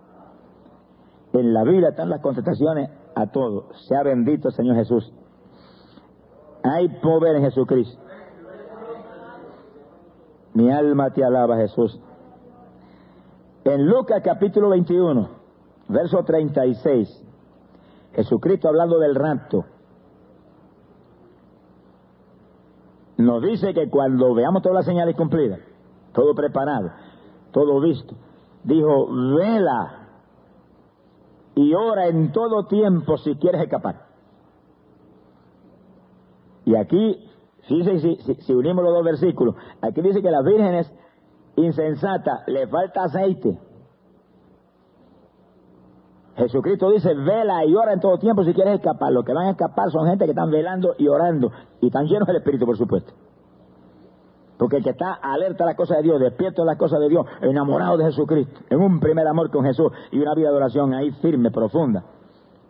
En la Biblia están las contestaciones a todo. Sea bendito el Señor Jesús. Hay poder en Jesucristo. Mi alma te alaba, Jesús. En Lucas capítulo 21, verso 36, Jesucristo hablando del rapto, nos dice que cuando veamos todas las señales cumplidas, todo preparado, todo visto, dijo, vela y ora en todo tiempo si quieres escapar. Y aquí, fíjense si, si, unimos los dos versículos, aquí dice que las vírgenes insensatas le falta aceite. Jesucristo dice, vela y ora en todo tiempo si quieres escapar. Los que van a escapar son gente que están velando y orando y están llenos del Espíritu, por supuesto. Porque el que está alerta a las cosas de Dios, despierto a las cosas de Dios, enamorado de Jesucristo, en un primer amor con Jesús y una vida de oración ahí firme, profunda.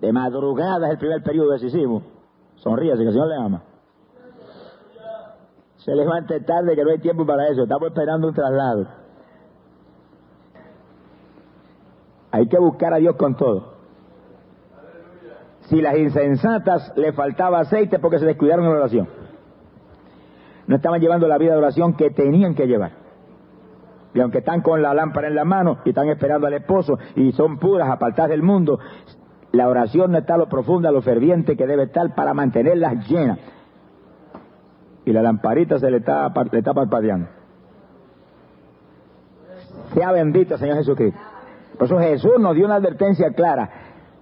De madrugada es el primer periodo decisivo. Sonríase que el Señor le ama. Se levante tarde que no hay tiempo para eso. Estamos esperando un traslado. Hay que buscar a Dios con todo. Si las insensatas le faltaba aceite porque se descuidaron en la oración. no estaban llevando la vida de oración que tenían que llevar. Y aunque están con la lámpara en la mano y están esperando al esposo y son puras, apartadas del mundo, la oración no está lo profunda, lo ferviente que debe estar para mantenerlas llenas. Y la lamparita se le está, le está parpadeando. Sea bendito Señor Jesucristo. Por eso Jesús nos dio una advertencia clara.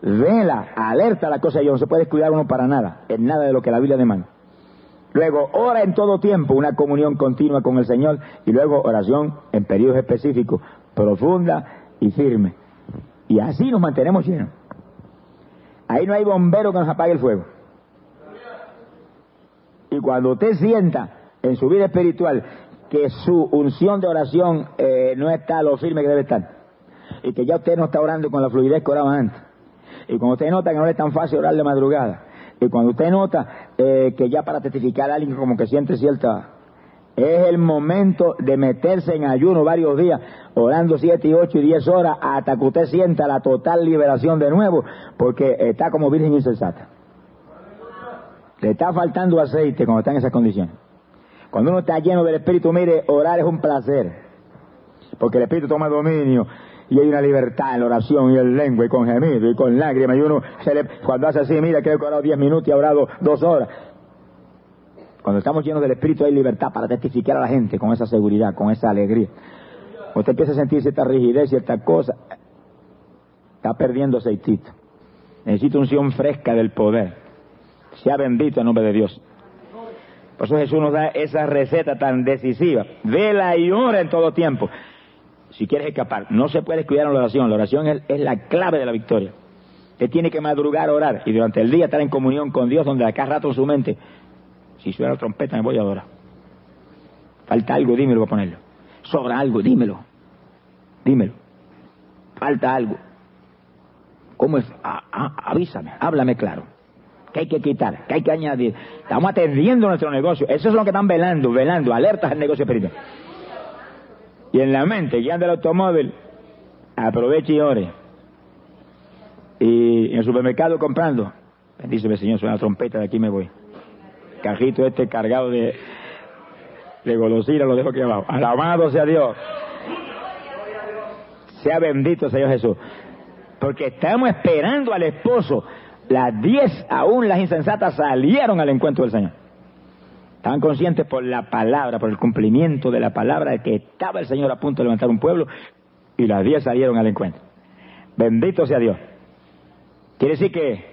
Vela, alerta la cosa y no se puede descuidar uno para nada, en nada de lo que la Biblia demanda. Luego, ora en todo tiempo, una comunión continua con el Señor. Y luego, oración en periodos específicos, profunda y firme. Y así nos mantenemos llenos. Ahí no hay bombero que nos apague el fuego. Y cuando usted sienta en su vida espiritual que su unción de oración eh, no está lo firme que debe estar, y que ya usted no está orando con la fluidez que oraba antes, y cuando usted nota que no es tan fácil orar de madrugada, y cuando usted nota eh, que ya para testificar a alguien como que siente cierta... Es el momento de meterse en ayuno varios días, orando siete y ocho y diez horas, hasta que usted sienta la total liberación de nuevo, porque está como virgen insensata. Le está faltando aceite cuando está en esas condiciones. Cuando uno está lleno del Espíritu, mire, orar es un placer, porque el Espíritu toma dominio y hay una libertad en la oración y en lengua y con gemido y con lágrimas y uno se le, cuando hace así, mira que he orado diez minutos y ha orado dos horas. Cuando estamos llenos del Espíritu hay libertad para testificar a la gente con esa seguridad, con esa alegría. Usted empieza a sentir cierta rigidez, cierta cosa, está perdiendo aceitito. Necesita unción fresca del poder. Sea bendito en nombre de Dios. Por eso Jesús nos da esa receta tan decisiva. Vela y ora en todo tiempo si quieres escapar. No se puede descuidar en la oración. La oración es, la clave de la victoria. Usted tiene que madrugar orar y durante el día estar en comunión con Dios, donde acá rato en su mente, si suena la trompeta me voy a adorar. Falta algo, dímelo para ponerlo. Sobra algo, dímelo. Dímelo. Falta algo. ¿Cómo es? avísame, háblame claro. ¿Qué hay que quitar? ¿Qué hay que añadir? Estamos atendiendo nuestro negocio. Eso es lo que están velando, velando, alertas al negocio espiritual y en la mente, guiando el automóvil, aproveche y ore. Y en el supermercado comprando, bendíceme Señor, suena la trompeta, de aquí me voy. Cajito este cargado de, de golosina lo dejo aquí abajo. Alabado sea Dios. Sea bendito Señor Jesús. Porque estamos esperando al esposo. Las diez, aún las insensatas, salieron al encuentro del Señor. Estaban conscientes por la palabra, por el cumplimiento de la palabra de que estaba el Señor a punto de levantar un pueblo y las diez salieron al encuentro. Bendito sea Dios. Quiere decir que,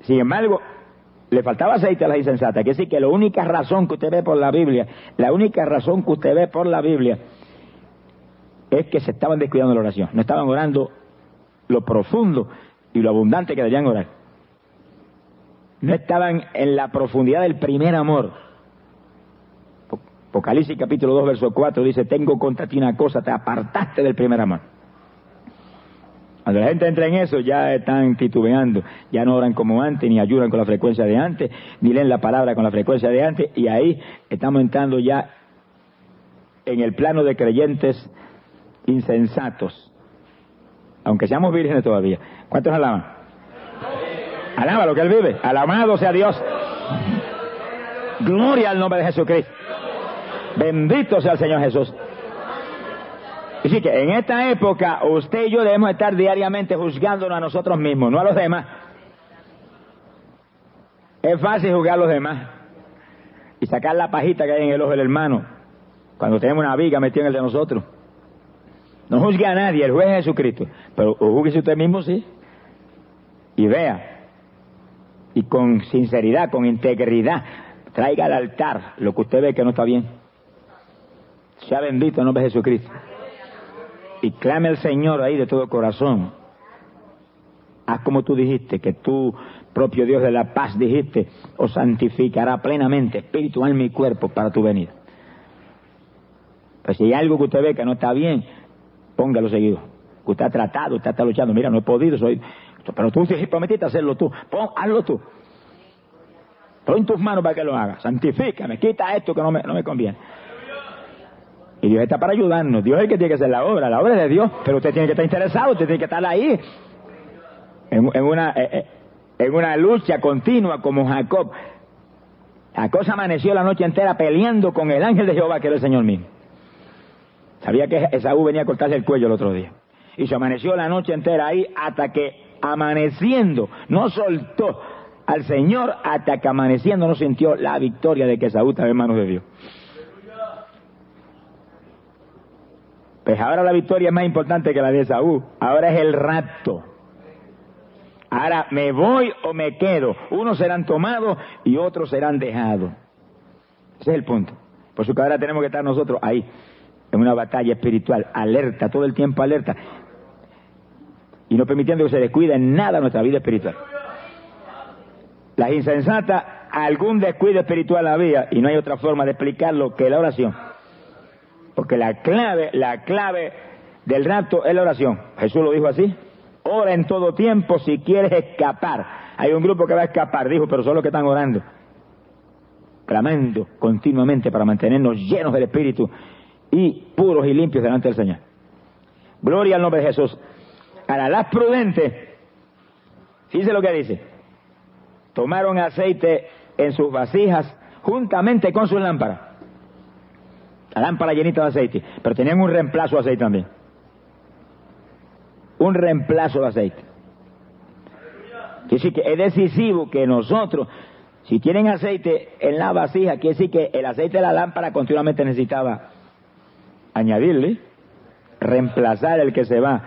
sin embargo, le faltaba aceite a las insensatas. Quiere decir que la única razón que usted ve por la Biblia, la única razón que usted ve por la Biblia es que se estaban descuidando la oración. No estaban orando lo profundo y lo abundante que debían orar no estaban en la profundidad del primer amor. Apocalipsis capítulo 2, verso 4 dice, tengo contra ti una cosa, te apartaste del primer amor. Cuando la gente entra en eso, ya están titubeando, ya no oran como antes, ni ayudan con la frecuencia de antes, ni leen la palabra con la frecuencia de antes, y ahí estamos entrando ya en el plano de creyentes insensatos, aunque seamos vírgenes todavía. ¿Cuántos alaban? Alaba lo que Él vive. Alabado sea Dios. Gloria al nombre de Jesucristo. Bendito sea el Señor Jesús. Así que en esta época usted y yo debemos estar diariamente juzgándonos a nosotros mismos, no a los demás. Es fácil juzgar a los demás y sacar la pajita que hay en el ojo del hermano cuando tenemos una viga metida en el de nosotros. No juzgue a nadie, el juez es Jesucristo, pero juzgue usted mismo, sí. Y vea y con sinceridad, con integridad, traiga al altar lo que usted ve que no está bien. Sea bendito en nombre de Jesucristo. Y clame al Señor ahí de todo corazón. Haz como tú dijiste, que tú, propio Dios de la paz, dijiste, os santificará plenamente, espíritu, alma cuerpo para tu venida. Pues si hay algo que usted ve que no está bien, póngalo seguido. Usted ha tratado, usted está luchando. Mira, no he podido, soy, pero tú prometiste hacerlo tú. Pon, hazlo tú. Pon tus manos para que lo hagas. Santifícame, quita esto que no me, no me conviene. Y Dios está para ayudarnos. Dios es el que tiene que hacer la obra. La obra es de Dios. Pero usted tiene que estar interesado, usted tiene que estar ahí. En, una, eh, eh, en una lucha continua como Jacob. La cosa amaneció la noche entera peleando con el ángel de Jehová, que era el Señor mismo. Sabía que Esaú venía a cortarse el cuello el otro día. Y se amaneció la noche entera ahí hasta que amaneciendo no soltó al Señor hasta que amaneciendo no sintió la victoria de que Esaú estaba en manos de Dios. Pues ahora la victoria es más importante que la de Esaú. Ahora es el rapto. Ahora me voy o me quedo. Unos serán tomados y otros serán dejados. Ese es el punto. Por eso que tenemos que estar nosotros ahí, en una batalla espiritual, alerta, todo el tiempo alerta. Y no permitiendo que se descuide en nada nuestra vida espiritual. Las insensatas, algún descuido espiritual había, y no hay otra forma de explicarlo que la oración. Porque la clave, la clave del rapto es la oración. Jesús lo dijo así. Ora en todo tiempo si quieres escapar. Hay un grupo que va a escapar, dijo, pero son los que están orando. Clamando continuamente para mantenernos llenos del Espíritu y puros y limpios delante del Señor. Gloria al nombre de Jesús. Para las prudentes, fíjese lo que dice. Tomaron aceite en sus vasijas juntamente con sus lámparas. La lámpara llenita de aceite, pero tenían un reemplazo de aceite también un reemplazo de aceite. Quiere decir que es decisivo que nosotros, si tienen aceite en la vasija, quiere decir que el aceite de la lámpara continuamente necesitaba añadirle, reemplazar el que se va.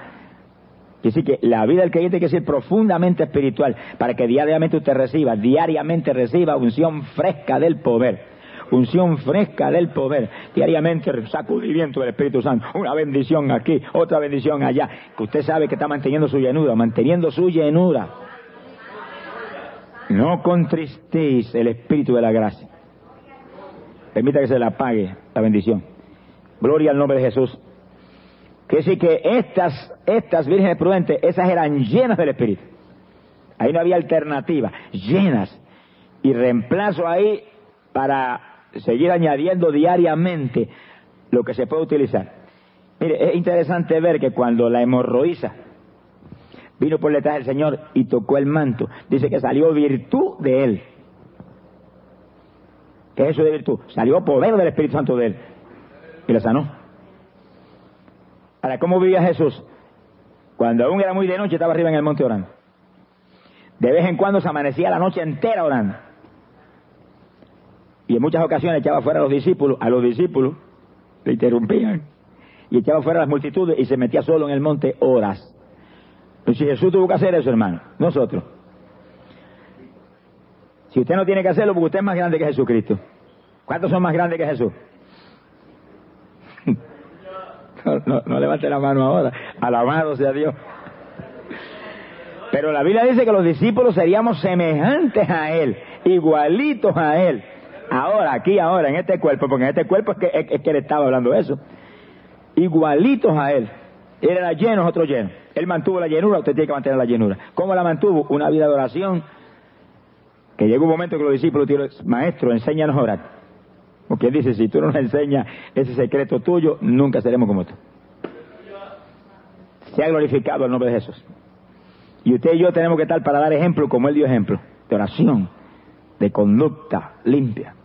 Quiere decir que la vida del creyente tiene que ser profundamente espiritual para que diariamente usted reciba, diariamente reciba unción fresca del poder unción fresca del poder, diariamente sacudimiento del Espíritu Santo, una bendición aquí, otra bendición allá, que usted sabe que está manteniendo su llenura, manteniendo su llenura. No contristéis el Espíritu de la gracia. Permita que se le apague la bendición. Gloria al nombre de Jesús. Que decir que estas, estas vírgenes prudentes, esas eran llenas del Espíritu. Ahí no había alternativa, llenas. Y reemplazo ahí para seguir añadiendo diariamente lo que se puede utilizar. Mire, es interesante ver que cuando la hemorroísa vino por detrás del Señor y tocó el manto, dice que salió virtud de él. ¿Qué es eso de virtud? Salió poder del Espíritu Santo de él y la sanó. Ahora, ¿cómo vivía Jesús? Cuando aún era muy de noche estaba arriba en el monte orando. De vez en cuando se amanecía la noche entera orando y en muchas ocasiones echaba fuera a los discípulos, a los discípulos le interrumpían y echaba fuera a las multitudes y se metía solo en el monte horas. Pues si Jesús tuvo que hacer eso, hermano, nosotros. Si usted no tiene que hacerlo, porque usted es más grande que Jesucristo. ¿Cuántos son más grandes que Jesús? No, no levante la mano ahora. Alabado sea Dios. Pero la Biblia dice que los discípulos seríamos semejantes a Él, igualitos a Él. Ahora, aquí, ahora, en este cuerpo, porque en este cuerpo es que, es, que él estaba hablando eso. Igualitos a él. Él era lleno, nosotros llenos. Él mantuvo la llenura, usted tiene que mantener la llenura. ¿Cómo la mantuvo? Una vida de oración. Que llegó un momento que los discípulos dijeron, maestro, enséñanos a orar. Porque dice, si tú no nos enseñas ese secreto tuyo, nunca seremos como tú. Se ha glorificado el nombre de Jesús. Y usted y yo tenemos que estar para dar ejemplo como él dio ejemplo, de oración, de conducta limpia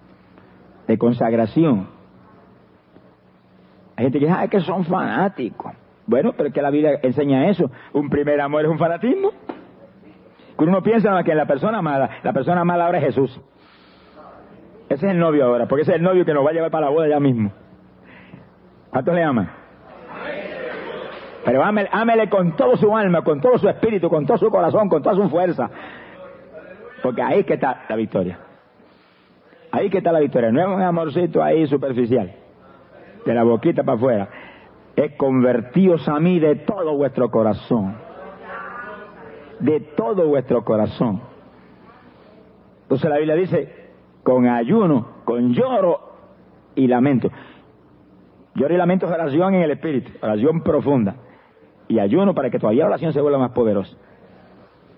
de consagración. Hay gente que dice, ah, que son fanáticos. Bueno, pero es que la Biblia enseña eso. Un primer amor es un fanatismo. Uno piensa que la persona amada, la persona amada ahora es Jesús. Ese es el novio ahora, porque ese es el novio que nos va a llevar para la boda ya mismo. ¿Cuántos le aman? Pero ámele, con todo su alma, con todo su espíritu, con todo su corazón, con toda su fuerza. Porque ahí que está la victoria. Ahí que está la victoria. No es un amorcito ahí superficial, de la boquita para afuera. Es convertíos a mí de todo vuestro corazón. De todo vuestro corazón. Entonces la Biblia dice, con ayuno, con lloro y lamento. Lloro y lamento es oración en el espíritu, oración profunda. Y ayuno para que todavía la oración se vuelva más poderosa.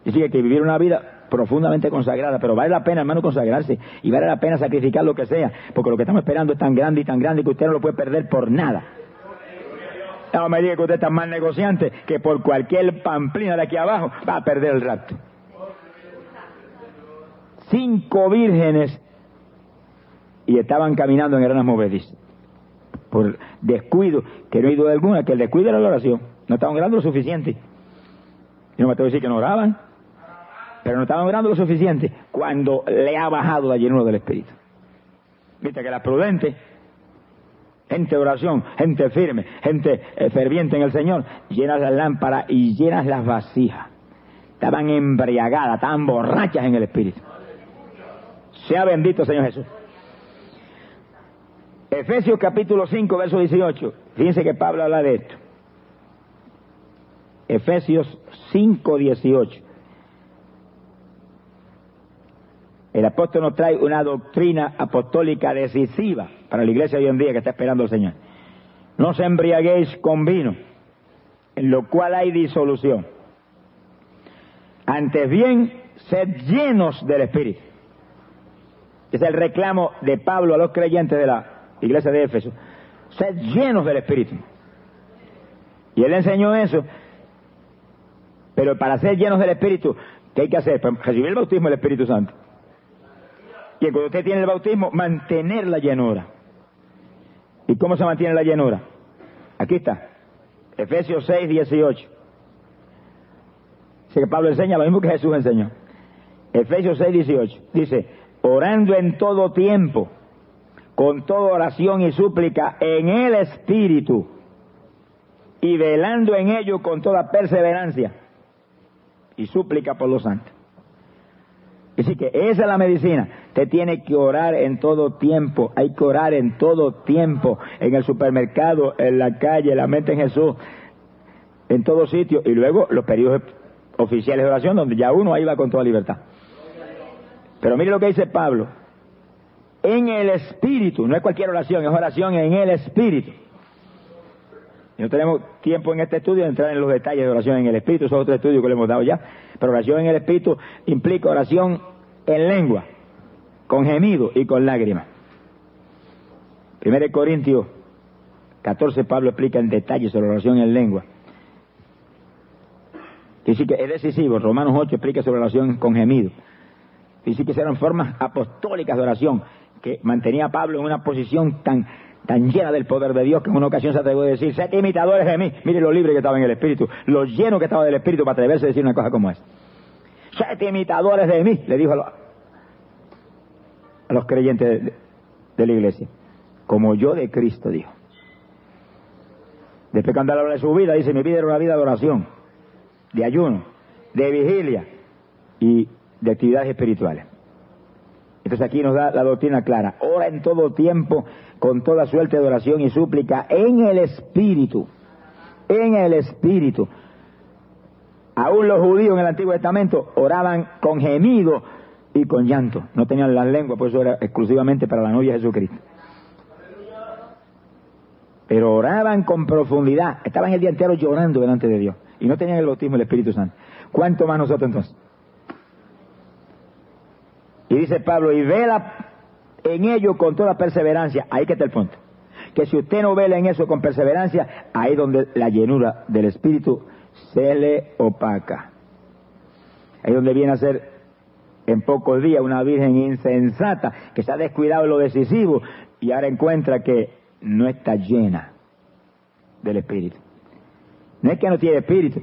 Y sigue que vivir una vida profundamente consagrada, pero vale la pena, hermano, consagrarse y vale la pena sacrificar lo que sea, porque lo que estamos esperando es tan grande y tan grande que usted no lo puede perder por nada. No me diga que usted es tan mal negociante que por cualquier pamplina de aquí abajo va a perder el rapto. Cinco vírgenes y estaban caminando en granas movedizas. Por descuido, que no hay duda alguna, que el descuido era la oración. No estaban orando lo suficiente. Y no me atrevo a decir que no oraban, pero no estaban orando lo suficiente cuando le ha bajado la llenura del Espíritu. Viste que la prudente, gente de oración, gente firme, gente eh, ferviente en el Señor, llenas las lámparas y llenas las vasijas. Estaban embriagadas, estaban borrachas en el Espíritu. Sea bendito, Señor Jesús. Efesios capítulo 5, verso 18. Fíjense que Pablo habla de esto. Efesios 5, 18. El apóstol nos trae una doctrina apostólica decisiva para la iglesia hoy en día que está esperando el Señor. No se embriaguéis con vino, en lo cual hay disolución. Antes bien, sed llenos del Espíritu. Es el reclamo de Pablo a los creyentes de la iglesia de Éfeso. Sed llenos del Espíritu. Y él enseñó eso. Pero para ser llenos del Espíritu, ¿qué hay que hacer? Pues recibir el bautismo del Espíritu Santo. Y cuando usted tiene el bautismo, mantener la llenura. ¿Y cómo se mantiene la llenura? Aquí está. Efesios 6, 18. Dice que Pablo enseña lo mismo que Jesús enseñó. Efesios 6, 18. Dice, orando en todo tiempo, con toda oración y súplica en el Espíritu, y velando en ello con toda perseverancia y súplica por los santos. Así que esa es la medicina. Te tiene que orar en todo tiempo. Hay que orar en todo tiempo. En el supermercado, en la calle, la mente en Jesús. En todo sitio. Y luego los periodos oficiales de oración donde ya uno ahí va con toda libertad. Pero mire lo que dice Pablo. En el Espíritu. No es cualquier oración, es oración en el Espíritu. Y no tenemos tiempo en este estudio de entrar en los detalles de oración en el Espíritu, es otro estudio que le hemos dado ya. Pero oración en el Espíritu implica oración en lengua, con gemido y con lágrimas. Primero Corintios 14, Pablo explica en detalle sobre oración en lengua. Dice que es decisivo. Romanos 8 explica sobre oración con gemido. Dice que eran formas apostólicas de oración que mantenía a Pablo en una posición tan, tan llena del poder de Dios que en una ocasión se atrevió a decir, sed imitadores de mí. Mire lo libre que estaba en el Espíritu, lo lleno que estaba del Espíritu para atreverse a decir una cosa como esa. Sed imitadores de mí, le dijo a los, a los creyentes de, la iglesia. Como yo de Cristo, dijo. Después cuando habla de su vida, dice, mi vida era una vida de oración, de ayuno, de vigilia y de actividades espirituales. Entonces aquí nos da la doctrina clara. Ora en todo tiempo con toda suerte de oración y súplica en el Espíritu. En el Espíritu. Aún los judíos en el Antiguo Testamento oraban con gemido y con llanto. No tenían las lenguas, por eso era exclusivamente para la novia de Jesucristo. Pero oraban con profundidad. Estaban el día entero llorando delante de Dios. Y no tenían el bautismo del Espíritu Santo. ¿Cuánto más nosotros entonces? Y dice Pablo, y vela en ello con toda perseverancia. Ahí que está el punto. Que si usted no vela en eso con perseverancia, ahí donde la llenura del Espíritu se le opaca. Ahí donde viene a ser en pocos días una virgen insensata que se ha descuidado en lo decisivo y ahora encuentra que no está llena del Espíritu. No es que no tiene Espíritu,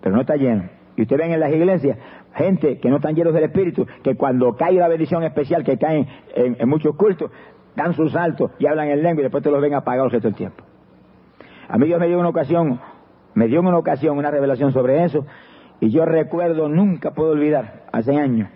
pero no está llena. Y usted ven en las iglesias gente que no están llenos del Espíritu, que cuando cae la bendición especial que caen en, muchos cultos, dan sus saltos y hablan en lengua y después te los ven apagados el resto del tiempo. A mí Dios me dio una ocasión, me dio una ocasión una revelación sobre eso, y yo recuerdo, nunca puedo olvidar, hace años,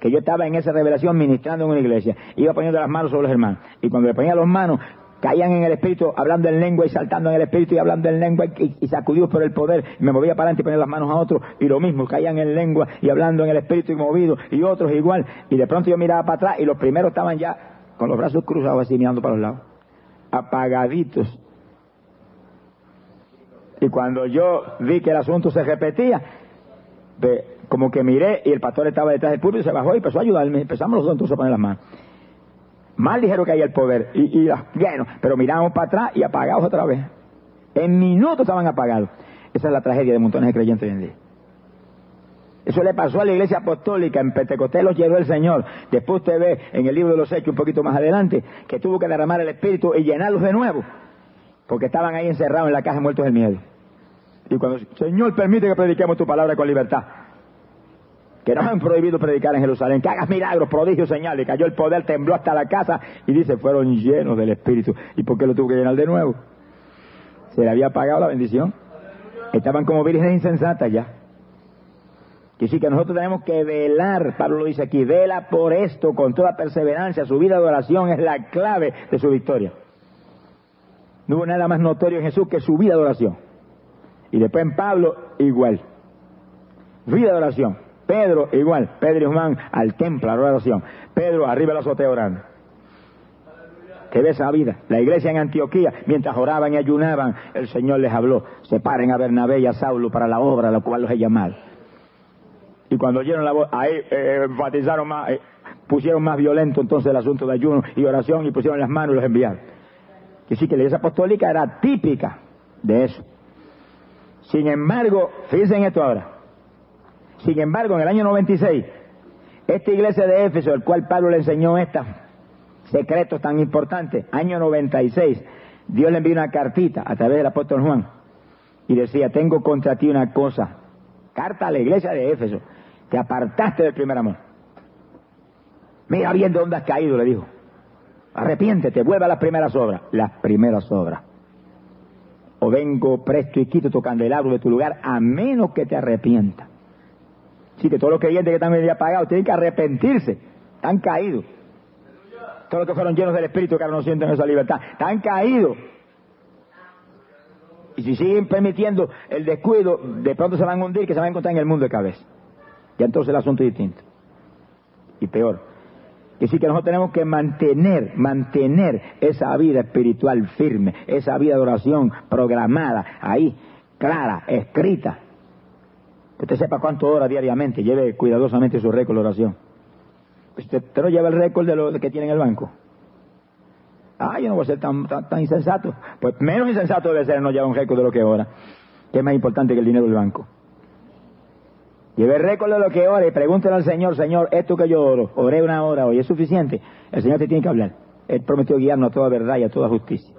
que yo estaba en esa revelación ministrando en una iglesia, iba poniendo las manos sobre los hermanos, y cuando le ponía las manos, caían en el espíritu hablando en lengua y saltando en el espíritu y hablando en lengua y, y sacudidos por el poder. Me movía para adelante y ponía las manos a otro y lo mismo, caían en lengua y hablando en el espíritu y movidos y otros igual. Y de pronto yo miraba para atrás y los primeros estaban ya con los brazos cruzados así mirando para los lados, apagaditos. Y cuando yo vi que el asunto se repetía, como que miré y el pastor estaba detrás del público y se bajó y empezó a ayudarme. Empezamos los dos entonces a poner las manos. Más ligero que hay el poder. Y, bueno, pero miramos para atrás y apagados otra vez. En minutos estaban apagados. Esa es la tragedia de montones de creyentes hoy en día. Eso le pasó a la iglesia apostólica, en Pentecostés los llenó el Señor. Después usted ve en el libro de los Hechos, un poquito más adelante, que tuvo que derramar el Espíritu y llenarlos de nuevo, porque estaban ahí encerrados en la caja muertos del miedo. Y cuando, Señor, permite que prediquemos tu palabra con libertad. Que nos han prohibido predicar en Jerusalén, que hagas milagros, prodigios, señales. Cayó el poder, tembló hasta la casa y dice, fueron llenos del Espíritu. ¿Y por qué lo tuvo que llenar de nuevo? Se le había pagado la bendición. Estaban como vírgenes insensatas ya. Y sí que nosotros tenemos que velar, Pablo lo dice aquí, vela por esto con toda perseverancia. Su vida de oración es la clave de su victoria. No hubo nada más notorio en Jesús que su vida de oración. Y después en Pablo, igual. Vida de oración. Pedro, igual. Pedro y Juan al templo, a la oración. Pedro arriba de la azotea orando. Que ve esa vida. La iglesia en Antioquía, mientras oraban y ayunaban, el Señor les habló. Separen a Bernabé y a Saulo para la obra a la cual los he llamado. Y cuando oyeron la voz, ahí eh, enfatizaron más, eh, pusieron más violento entonces el asunto de ayuno y oración y pusieron las manos y los enviaron. Que sí que la iglesia apostólica era típica de eso. Sin embargo, fíjense en esto ahora. Sin embargo, en el año 96, esta iglesia de Éfeso, el cual Pablo le enseñó estos secretos tan importantes, año 96, Dios le envió una cartita a través del apóstol Juan y decía, tengo contra ti una cosa. Carta a la iglesia de Éfeso. Te apartaste del primer amor. Mira bien de dónde has caído, le dijo. Arrepiéntete, vuelve a las primeras obras. Las primeras obras. O vengo presto y quito tu candelabro de tu lugar, a menos que te arrepientas. Sí, que todos los creyentes que están día pagados tienen que arrepentirse. Están caídos. Todos los que fueron llenos del Espíritu que ahora no sienten esa libertad. Están caídos. Y si siguen permitiendo el descuido, de pronto se van a hundir que se van a encontrar en el mundo de cabeza. Y entonces el asunto es distinto. Y peor. Que sí que nosotros tenemos que mantener, mantener esa vida espiritual firme, esa vida de oración programada, ahí, clara, escrita. Que usted sepa cuánto ora diariamente, lleve cuidadosamente su récord de oración. Usted, no lleva el récord de lo que tiene en el banco. Ah, yo no voy a ser tan, tan, insensato. Pues menos insensato debe ser no llevar un récord de lo que ora, que es más importante que el dinero del banco. Lleve récord de lo que ora y pregúntele al Señor, Señor, esto que yo oro, oré una hora hoy, ¿es suficiente? El Señor te tiene que hablar. Él prometió guiarnos a toda verdad y a toda justicia.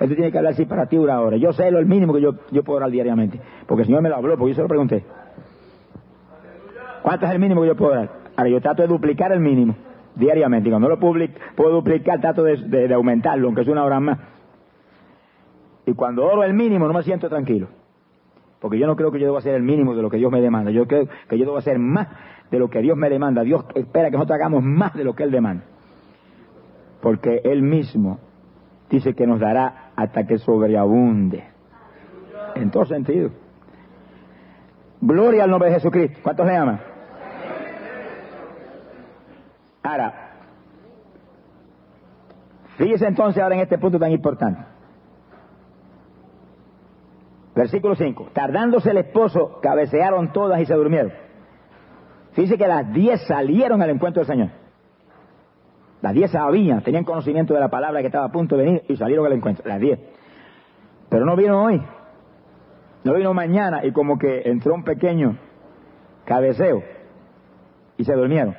Él tiene que hablar así para ti una. Yo sé lo mínimo que yo, yo puedo orar diariamente. Porque el Señor me lo habló, porque yo se lo pregunté. ¿Cuánto es el mínimo que yo puedo orar? Ahora yo trato de duplicar el mínimo diariamente. Y cuando lo publico, puedo duplicar, trato de, de, aumentarlo, aunque es una hora más. Y cuando oro el mínimo, no me siento tranquilo. Porque yo no creo que yo deba hacer el mínimo de lo que Dios me demanda. Yo creo que yo debo hacer más de lo que Dios me demanda. Dios espera que nosotros hagamos más de lo que Él demanda. Porque Él mismo dice que nos dará hasta que sobreabunde. En todo sentido. Gloria al nombre de Jesucristo. ¿Cuántos le aman? Ahora, fíjese entonces ahora en este punto tan importante. Versículo 5. Tardándose el esposo, cabecearon todas y se durmieron. Fíjese que las diez salieron al encuentro del Señor. Las diez sabían, tenían conocimiento de la palabra que estaba a punto de venir y salieron al encuentro. Las diez. Pero no vino hoy. No vino mañana y como que entró un pequeño cabeceo y se durmieron.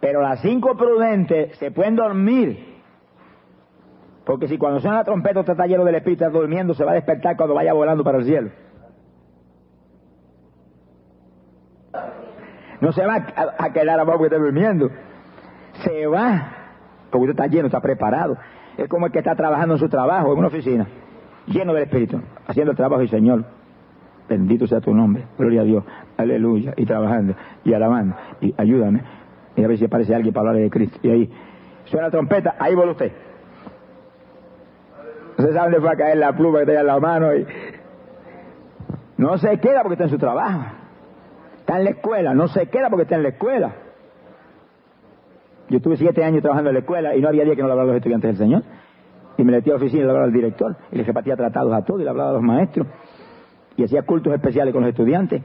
Pero las cinco prudentes se pueden dormir. Porque si cuando suena la trompeta usted está lleno del Espíritu, está durmiendo, se va a despertar cuando vaya volando para el cielo. No se va a, quedar abajo porque está durmiendo. Se va. Porque usted está lleno, está preparado. Es como el que está trabajando en su trabajo, en una oficina. Lleno del Espíritu. Haciendo el trabajo y Señor. Bendito sea tu nombre. Gloria a Dios. Aleluya. Y trabajando. Y alabando. Y ayúdame y a ver si aparece alguien para hablar de Cristo. Y ahí suena la trompeta, ahí vuelve usted. Usted sabe dónde fue a caer la pluma que tenía en la mano y no se queda porque está en su trabajo. Está en la escuela, no se queda porque está en la escuela. Yo estuve siete años trabajando en la escuela y no había día que no le hablara los estudiantes del Señor. Y me metí a la oficina y le hablaba al director. Y le repartía tratados a todos y le hablaba a los maestros. Y hacía cultos especiales con los estudiantes.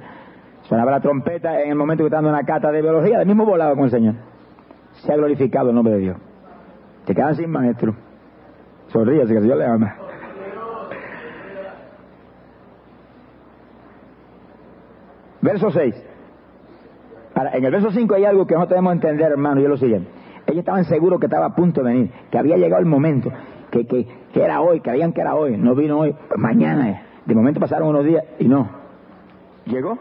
Sonaba la trompeta en el momento que estaba en una cata de biología, del mismo volaba con el Señor. Se ha glorificado el nombre de Dios. Te quedan sin maestro. Sonríase que el Señor le ama. Verso 6. En el verso 5 hay algo que no debemos entender, hermano, y es lo siguiente. Ellos estaban seguros que estaba a punto de venir, que había llegado el momento, que, que, que era hoy, creían que era hoy, no vino hoy, mañana. De momento pasaron unos días y no. ¿Llegó?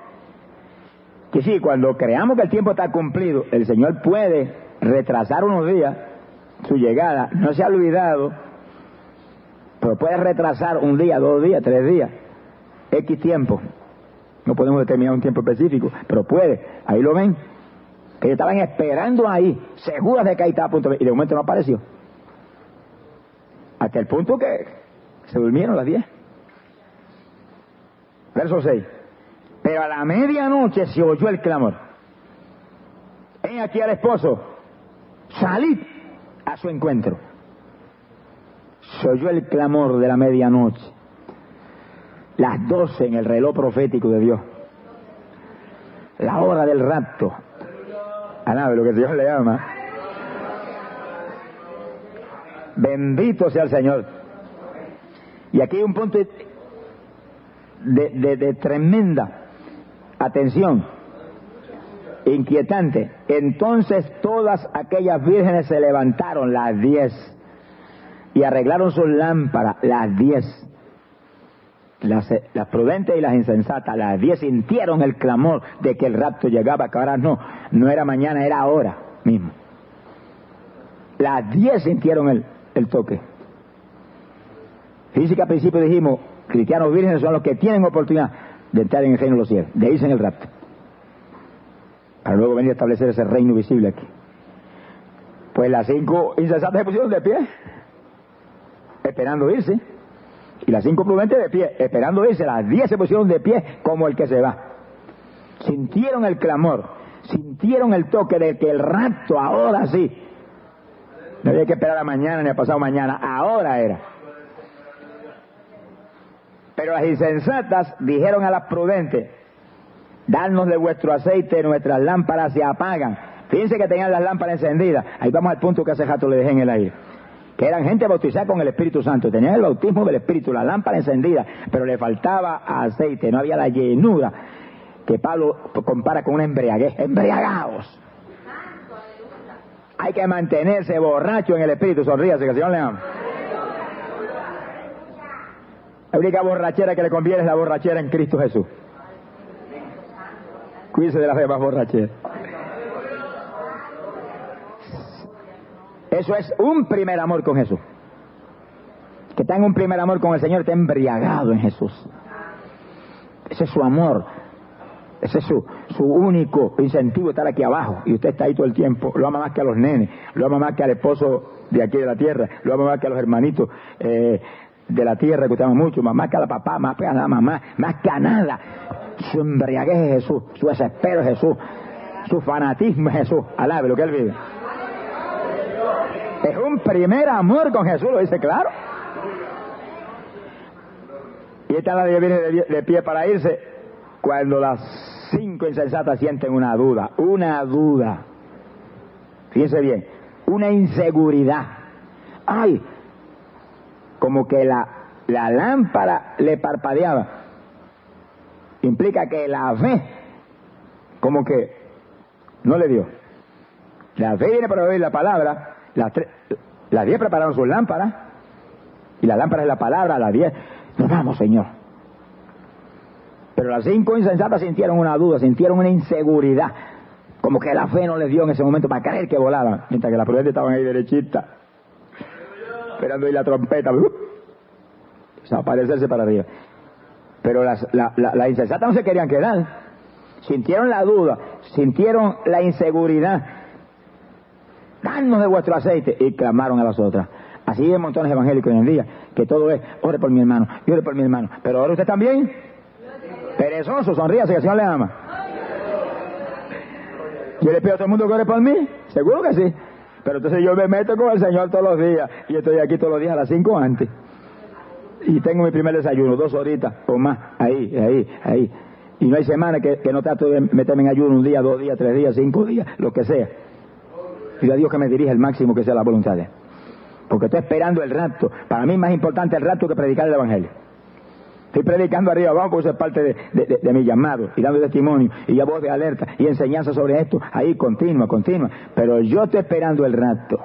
Que sí, cuando creamos que el tiempo está cumplido, el Señor puede retrasar unos días su llegada. No se ha olvidado, pero puede retrasar un día, dos días, tres días, X tiempo. No podemos determinar un tiempo específico, pero puede. Ahí lo ven. Que estaban esperando ahí, seguras de que ahí estaba punto de... Y de momento no apareció. Hasta el punto que se durmieron las 10. Verso 6. Pero a la medianoche se oyó el clamor. Ven aquí al esposo. Salid a su encuentro. Se oyó el clamor de la medianoche. Las doce en el reloj profético de Dios. La hora del rapto. Alabe lo que Dios le llama. Bendito sea el Señor. Y aquí hay un punto de, tremenda atención, inquietante. Entonces todas aquellas vírgenes se levantaron, las diez, y arreglaron sus lámparas, las diez. Las, las, prudentes y las insensatas, las diez sintieron el clamor de que el rapto llegaba, que ahora no, no era mañana, era ahora mismo. Las diez sintieron el, el toque. Física al principio dijimos, cristianos vírgenes son los que tienen oportunidad de entrar en el reino de los cielos, de irse en el rapto. Para luego venir a establecer ese reino visible aquí. Pues las cinco insensatas se pusieron de pie, esperando irse. Y las cinco prudentes de pie, esperando irse. Las diez se pusieron de pie como el que se va. Sintieron el clamor, sintieron el toque de que el rapto ahora sí. No había que esperar a mañana ni a pasado mañana, ahora era. Pero las insensatas dijeron a las prudentes, darnos de vuestro aceite, nuestras lámparas se apagan. Fíjense que tenían las lámparas encendidas. Ahí vamos al punto que hace jato le dejé en el aire. Que eran gente bautizada con el Espíritu Santo. Tenían el bautismo del Espíritu, la lámpara encendida, pero le faltaba aceite, no había la llenura que Pablo compara con una embriaguez. Embriagados. Hay que mantenerse borracho en el Espíritu. Sonríase, que Señor le. La única borrachera que le conviene es la borrachera en Cristo Jesús. Cuídese de las demás borracheras. Eso es un primer amor con Jesús. Que tenga un primer amor con el Señor, está embriagado en Jesús. Ese es su amor. Ese es su, su único incentivo estar aquí abajo. Y usted está ahí todo el tiempo. Lo ama más que a los nenes. Lo ama más que al esposo de aquí de la tierra. Lo ama más que a los hermanitos eh, de la tierra que usted ama mucho. Más que a la papá, más que a la mamá. Más que a nada. Su embriaguez es Jesús. Su desespero es Jesús. Su fanatismo es Jesús. Alabe lo que él vive. Es un primer amor con Jesús, lo dice claro. Y esta nadie viene de, pie para irse cuando las cinco insensatas sienten una duda, una duda. Fíjense bien, una inseguridad. Ay, como que la, la lámpara le parpadeaba. Implica que la fe, como que no le dio. La fe viene para oír la palabra, las, tres, las diez prepararon sus lámparas, y la lámpara es la palabra, las diez, nos vamos, Señor. Pero las cinco insensatas sintieron una duda, sintieron una inseguridad, como que la fe no les dio en ese momento para creer que volaban, mientras que las prudentes estaban ahí derechitas, esperando ahí la trompeta, uh, desaparecerse para arriba. Pero las la, la, la insensatas no se querían quedar, sintieron la duda, sintieron la inseguridad, danos de vuestro aceite. Y clamaron a las otras. Así hay montones evangélicos hoy en día, que todo es, ore por mi hermano, ore por mi hermano. Pero ahora usted también, perezoso, sonríase que el Señor le ama. Yo le pido a todo el mundo que ore por mí, seguro que sí. Pero entonces yo me meto con el Señor todos los días, y estoy aquí todos los días a las cinco antes. Y tengo mi primer desayuno, dos horitas o más, ahí, ahí, ahí. Y no hay semana que, que no trato de meterme en ayuno un día, dos días, tres días, cinco días, lo que sea. Pido a Dios que me dirija el máximo que sea la voluntad de. Porque estoy esperando el rapto. Para mí es más importante el rapto que predicar el Evangelio. Estoy predicando arriba abajo porque eso es parte de, mi llamado y dando testimonio y ya voz de alerta y enseñanza sobre esto ahí continua, continua. Pero yo estoy esperando el rato.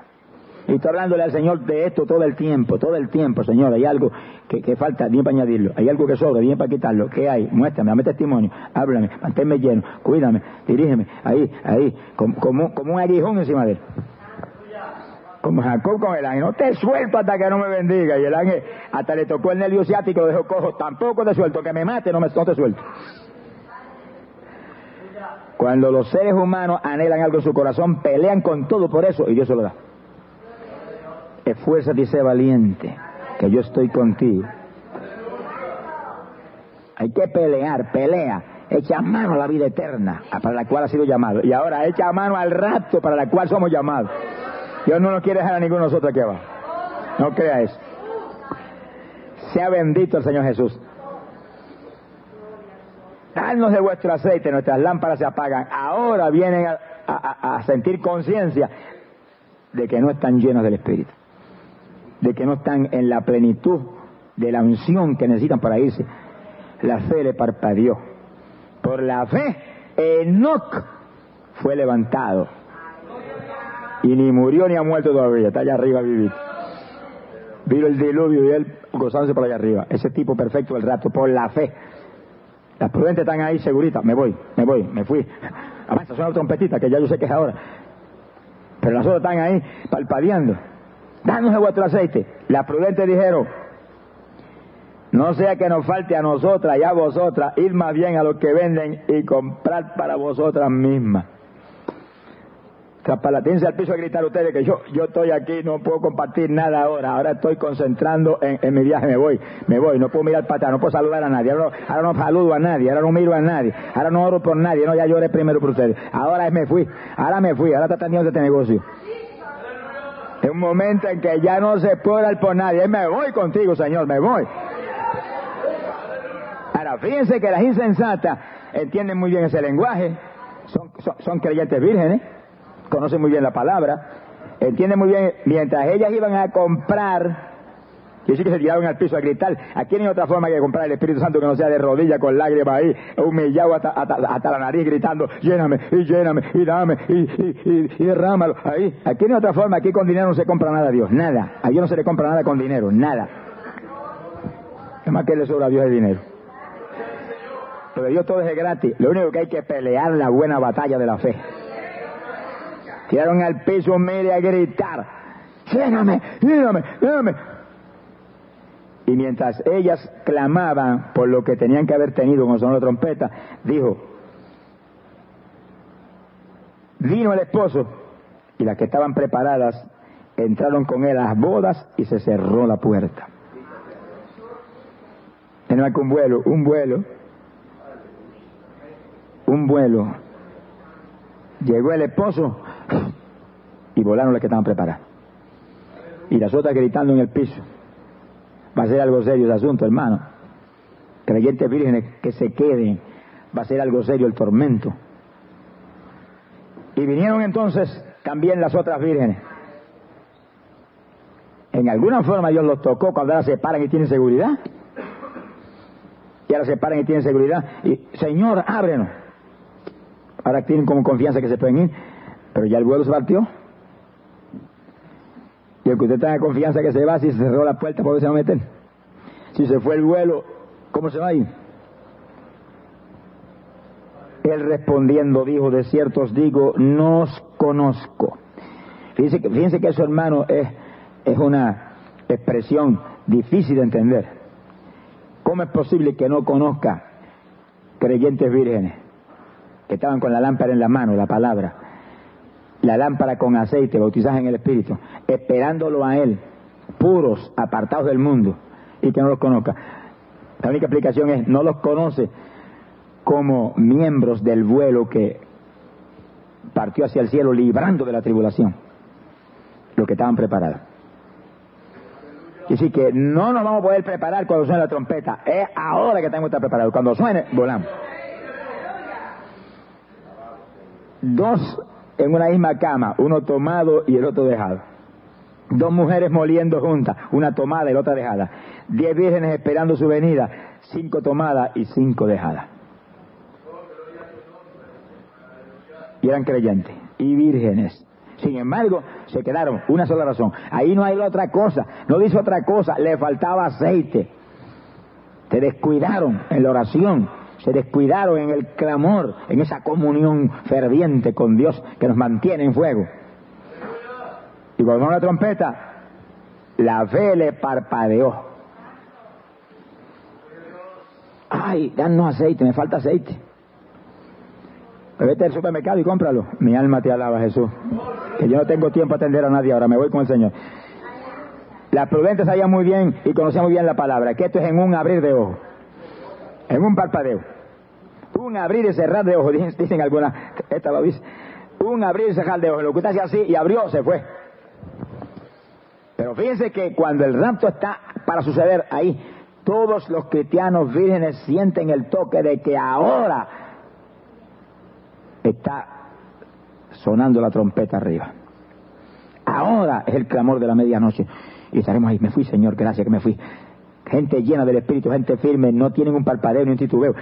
Y estoy hablándole al Señor de esto todo el tiempo, todo el tiempo, Señor. Hay algo que, falta, bien para añadirlo. Hay algo que sobra, bien para quitarlo. ¿Qué hay? Muéstrame, dame testimonio. Háblame, manténme lleno, cuídame, dirígeme. Ahí, ahí, como, como, como un aguijón encima de él. Como Jacob con el ángel. No te suelto hasta que no me bendiga. Y el ángel hasta le tocó el nervio ciático, lo dejó cojo. Tampoco te suelto. Que me mate, no, me, no te suelto. Cuando los seres humanos anhelan algo en su corazón, pelean con todo por eso y Dios se lo da. Esfuérzate y sé valiente, que yo estoy contigo. Hay que pelear, pelea. Echa mano a la vida eterna, para la cual ha sido llamado. Y ahora echa mano al rapto para la cual somos llamados. Dios no nos quiere dejar a ninguno de nosotros aquí abajo. No crea eso. Sea bendito el Señor Jesús. Danos de vuestro aceite, nuestras lámparas se apagan. Ahora vienen a, a- sentir conciencia de que no están llenos del Espíritu. De que no están en la plenitud de la unción que necesitan para irse. La fe le parpadeó. Por la fe, Enoch fue levantado. Y ni murió ni ha muerto todavía. Está allá arriba vivir. Vino el diluvio y él gozándose por allá arriba. Ese tipo perfecto del rato, por la fe. Las prudentes están ahí seguritas. Me voy, me voy, me fui. Avanza, suena la trompetita, que ya yo sé que es ahora. Pero las otras están ahí palpadeando. Danos vuestro aceite. Las prudentes dijeron, no sea que nos falte a nosotras y a vosotras, ir más bien a los que venden y comprar para vosotras mismas. Traspalatíense al piso a gritar ustedes que yo, yo estoy aquí, no puedo compartir nada ahora, ahora estoy concentrando en, en mi viaje, me voy, me voy, no puedo mirar para atrás, no puedo saludar a nadie, ahora no, ahora no saludo a nadie, ahora no miro a nadie, ahora no oro por nadie, no, ya lloré primero por ustedes, ahora me fui, ahora me fui, ahora está teniendo este negocio. Es un momento en que ya no se puede orar por nadie, me voy contigo, Señor, me voy. Ahora, fíjense que las insensatas entienden muy bien ese lenguaje, son, son, son creyentes vírgenes, conocen muy bien la palabra, entienden muy bien, mientras ellas iban a comprar, y sí que se tiraron al piso a gritar, aquí no hay otra forma que comprar el Espíritu Santo que no sea de rodillas con lágrimas ahí, humillado hasta, la nariz gritando, lléname, y lléname, y dame, y, y, y, y derrámalo, ahí, aquí no hay otra forma, aquí con dinero no se compra nada a Dios, nada, a no se le compra nada con dinero, nada. Es más que le sobra a Dios el dinero. Pero Dios todo es gratis. Lo único que hay que pelear la buena batalla de la fe. Tiraron al piso medio a gritar. Lléname, lléname, lléname. Y mientras ellas clamaban por lo que tenían que haber tenido con sonó la trompeta, dijo, vino el esposo y las que estaban preparadas entraron con él a las bodas y se cerró la puerta. No hay que un vuelo, un vuelo un vuelo. Llegó el esposo y volaron las que estaban preparadas. Y las otras gritando en el piso. Va a ser algo serio el asunto, hermano. Creyentes vírgenes que se queden. Va a ser algo serio el tormento. Y vinieron entonces también las otras vírgenes. En alguna forma Dios los tocó cuando ahora se paran y tienen seguridad. Y ahora se paran y tienen seguridad. Y, Señor, ábrenos. Ahora tienen como confianza que se pueden ir, pero ya el vuelo se partió. Y el que usted tenga confianza que se va, si se cerró la puerta, ¿por qué se va a meter? Si se fue el vuelo, ¿cómo se va a ir? Él respondiendo dijo, de cierto os digo, no os conozco. Fíjense que, fíjense eso, hermano, es, es una expresión difícil de entender. ¿Cómo es posible que no conozca creyentes vírgenes? que estaban con la lámpara en la mano, la palabra, la lámpara con aceite, bautizadas en el Espíritu, esperándolo a Él, puros, apartados del mundo, y que no los conozca. La única explicación es, no los conoce como miembros del vuelo que partió hacia el cielo librando de la tribulación, los que estaban preparados. Y así que no nos vamos a poder preparar cuando suene la trompeta, es ahora que tenemos que estar preparados. Cuando suene, volamos. dos en una misma cama, uno tomado y el otro dejado. Dos mujeres moliendo juntas, una tomada y la otra dejada. Diez vírgenes esperando su venida, cinco tomadas y cinco dejadas. Y eran creyentes y vírgenes. Sin embargo, se quedaron, una sola razón. Ahí no hay otra cosa, no dice otra cosa, le faltaba aceite. Se descuidaron en la oración, se descuidaron en el clamor, en esa comunión ferviente con Dios que nos mantiene en fuego. Y cuando la trompeta, la fe le parpadeó. Ay, danos aceite, me falta aceite. Vete al supermercado y cómpralo. Mi alma te alaba, Jesús. Que yo no tengo tiempo a atender a nadie ahora, me voy con el Señor. Las prudentes sabían muy bien y conocían muy bien la palabra, que esto es en un abrir de ojos, en un parpadeo. Abrir y cerrar de ojos, dicen, algunas, esta lo dice. Un abrir y cerrar de ojos. Lo que usted hacía así y abrió, se fue. Pero fíjense que cuando el rapto está para suceder ahí, todos los cristianos vírgenes sienten el toque de que ahora está sonando la trompeta arriba. Ahora es el clamor de la medianoche. Y estaremos ahí. Me fui, Señor, gracias que me fui. Gente llena del Espíritu, gente firme, no tienen un parpadeo ni un titubeo.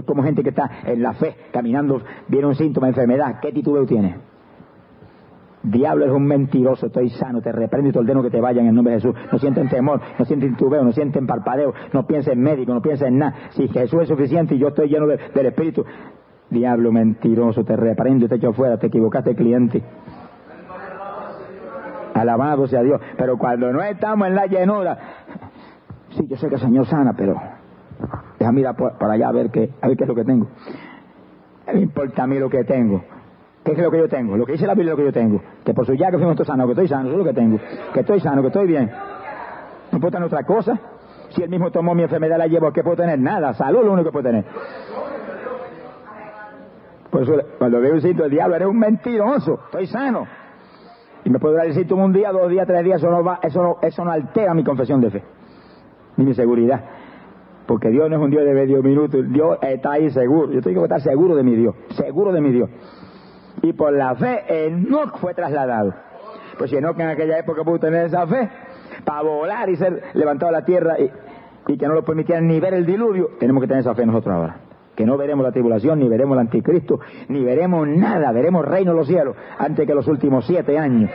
Es como gente que está en la fe, caminando, viene un síntoma enfermedad. ¿Qué titubeo tiene? Diablo es un mentiroso, estoy sano, te reprendo y te ordeno que te vayan en el nombre de Jesús. No sienten temor, no sienten titubeo, no sienten parpadeo, no piensen en médico, no piensen en nada. Si Jesús es suficiente y yo estoy lleno del Espíritu, Diablo mentiroso, te reprendo y te echo fuera, te equivocaste cliente. Alabado sea Dios. Pero cuando no estamos en la llenura, sí, yo sé que el Señor sana, pero déjame ir para allá a ver, qué, a ver qué es lo que tengo. Me importa a mí lo que tengo. ¿Qué es lo que yo tengo? Lo que dice la Biblia lo que yo tengo. Que por su ya que fuimos sanos, que estoy sano, es lo que tengo. Que estoy sano, que estoy bien. No puedo tener otra cosa. Si él mismo tomó mi enfermedad, la llevo, ¿qué puedo tener? Nada. Salud lo único que puedo tener. Por eso, cuando veo un sitio del diablo, eres un mentiroso. Estoy sano. Y me puedo dar el síntoma un día, dos días, tres días, eso no, va, eso, no, eso no altera mi confesión de fe, ni mi seguridad. Porque Dios no es un Dios de medio minuto, Dios está ahí seguro. Yo tengo que estar seguro de mi Dios, seguro de mi Dios. Y por la fe, Enoch fue trasladado. Pues si Enoch en aquella época pudo tener esa fe, para volar y ser levantado a la tierra y, que no lo permitieran ni ver el diluvio, tenemos que tener esa fe nosotros ahora que no veremos la tribulación, ni veremos el anticristo, ni veremos nada, veremos reino de los cielos antes que los últimos siete años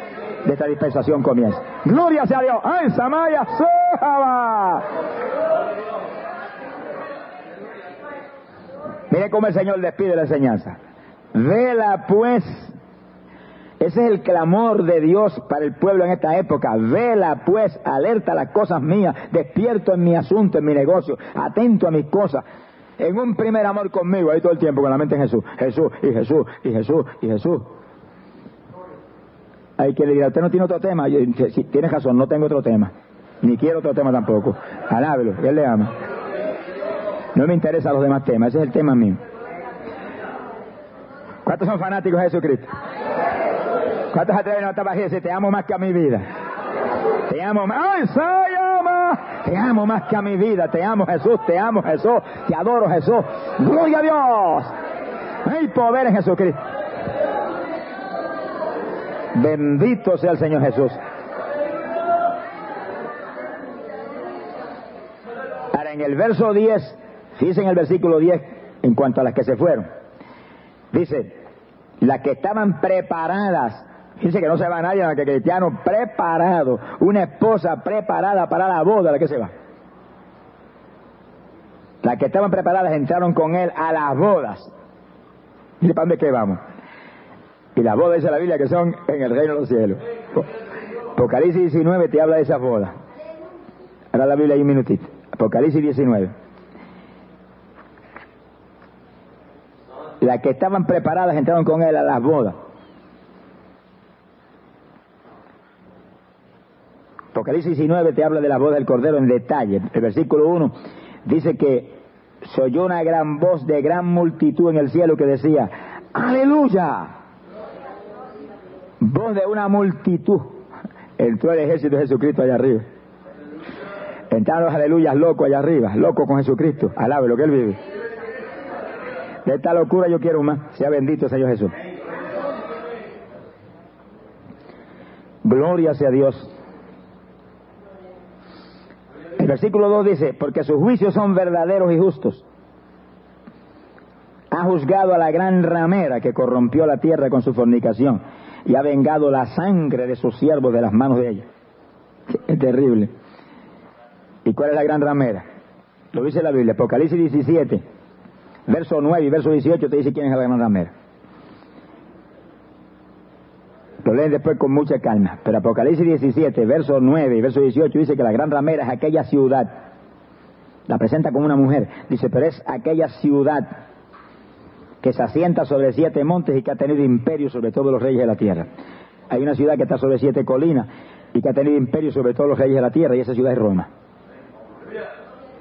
de esta dispensación comiencen. Gloria sea Dios. ¡Ay, Samaya Sojaba! Mire cómo el Señor despide la enseñanza. Vela pues. Ese es el clamor de Dios para el pueblo en esta época. Vela pues, alerta las cosas mías, despierto en mi asunto, en mi negocio, atento a mis cosas en un primer amor conmigo, ahí todo el tiempo con la mente en Jesús, Jesús y Jesús y Jesús y Jesús. Hay que le dirá, usted no tiene otro tema, si tiene razón, no tengo otro tema, ni quiero otro tema tampoco. Alábelo, él le ama. No me interesan los demás temas, ese es el tema mío. ¿Cuántos son fanáticos de Jesucristo? ¿Cuántos atreven a estar y decir, te amo más que a mi vida? Te amo más. ¡Ay, soy ama! Te amo más que a mi vida. Te amo Jesús, te amo Jesús, te adoro Jesús. ¡Gloria a Dios! Hay poder en Jesucristo. Bendito sea el Señor Jesús. Ahora, en el verso 10, fíjense en el versículo 10, en cuanto a las que se fueron. Dice, las que estaban preparadas Dice que no se va nadie, que cristiano preparado, una esposa preparada para la boda, la que se va. Las que estaban preparadas entraron con él a las bodas. ¿Y para dónde que vamos? Y las bodas dice la Biblia que son en el reino de los cielos. Apocalipsis 19 te habla de esas bodas. Ahora la Biblia hay un minutito. Apocalipsis 19. Las que estaban preparadas entraron con él a las bodas. Apocalipsis 19 te habla de la voz del Cordero en detalle. El versículo 1 dice que se oyó una gran voz de gran multitud en el cielo que decía, aleluya. Voz de una multitud. Entró el ejército de Jesucristo allá arriba. Entraron los aleluyas locos allá arriba, locos con Jesucristo. Alabe lo que él vive. Esta locura yo quiero más. Sea bendito Señor Jesús. Gloria sea Dios. versículo 2 dice, porque sus juicios son verdaderos y justos. Ha juzgado a la gran ramera que corrompió la tierra con su fornicación y ha vengado la sangre de sus siervos de las manos de ella. Es terrible. ¿Y cuál es la gran ramera? Lo dice la Biblia, Apocalipsis 17, verso 9 y verso 18 te dice quién es la gran ramera. Lo leen después con mucha calma. Pero Apocalipsis 17, verso 9 y verso 18 dice que la gran ramera es aquella ciudad. La presenta como una mujer. Dice, pero es aquella ciudad que se asienta sobre siete montes y que ha tenido imperio sobre todos los reyes de la tierra. Hay una ciudad que está sobre siete colinas y que ha tenido imperio sobre todos los reyes de la tierra y esa ciudad es Roma.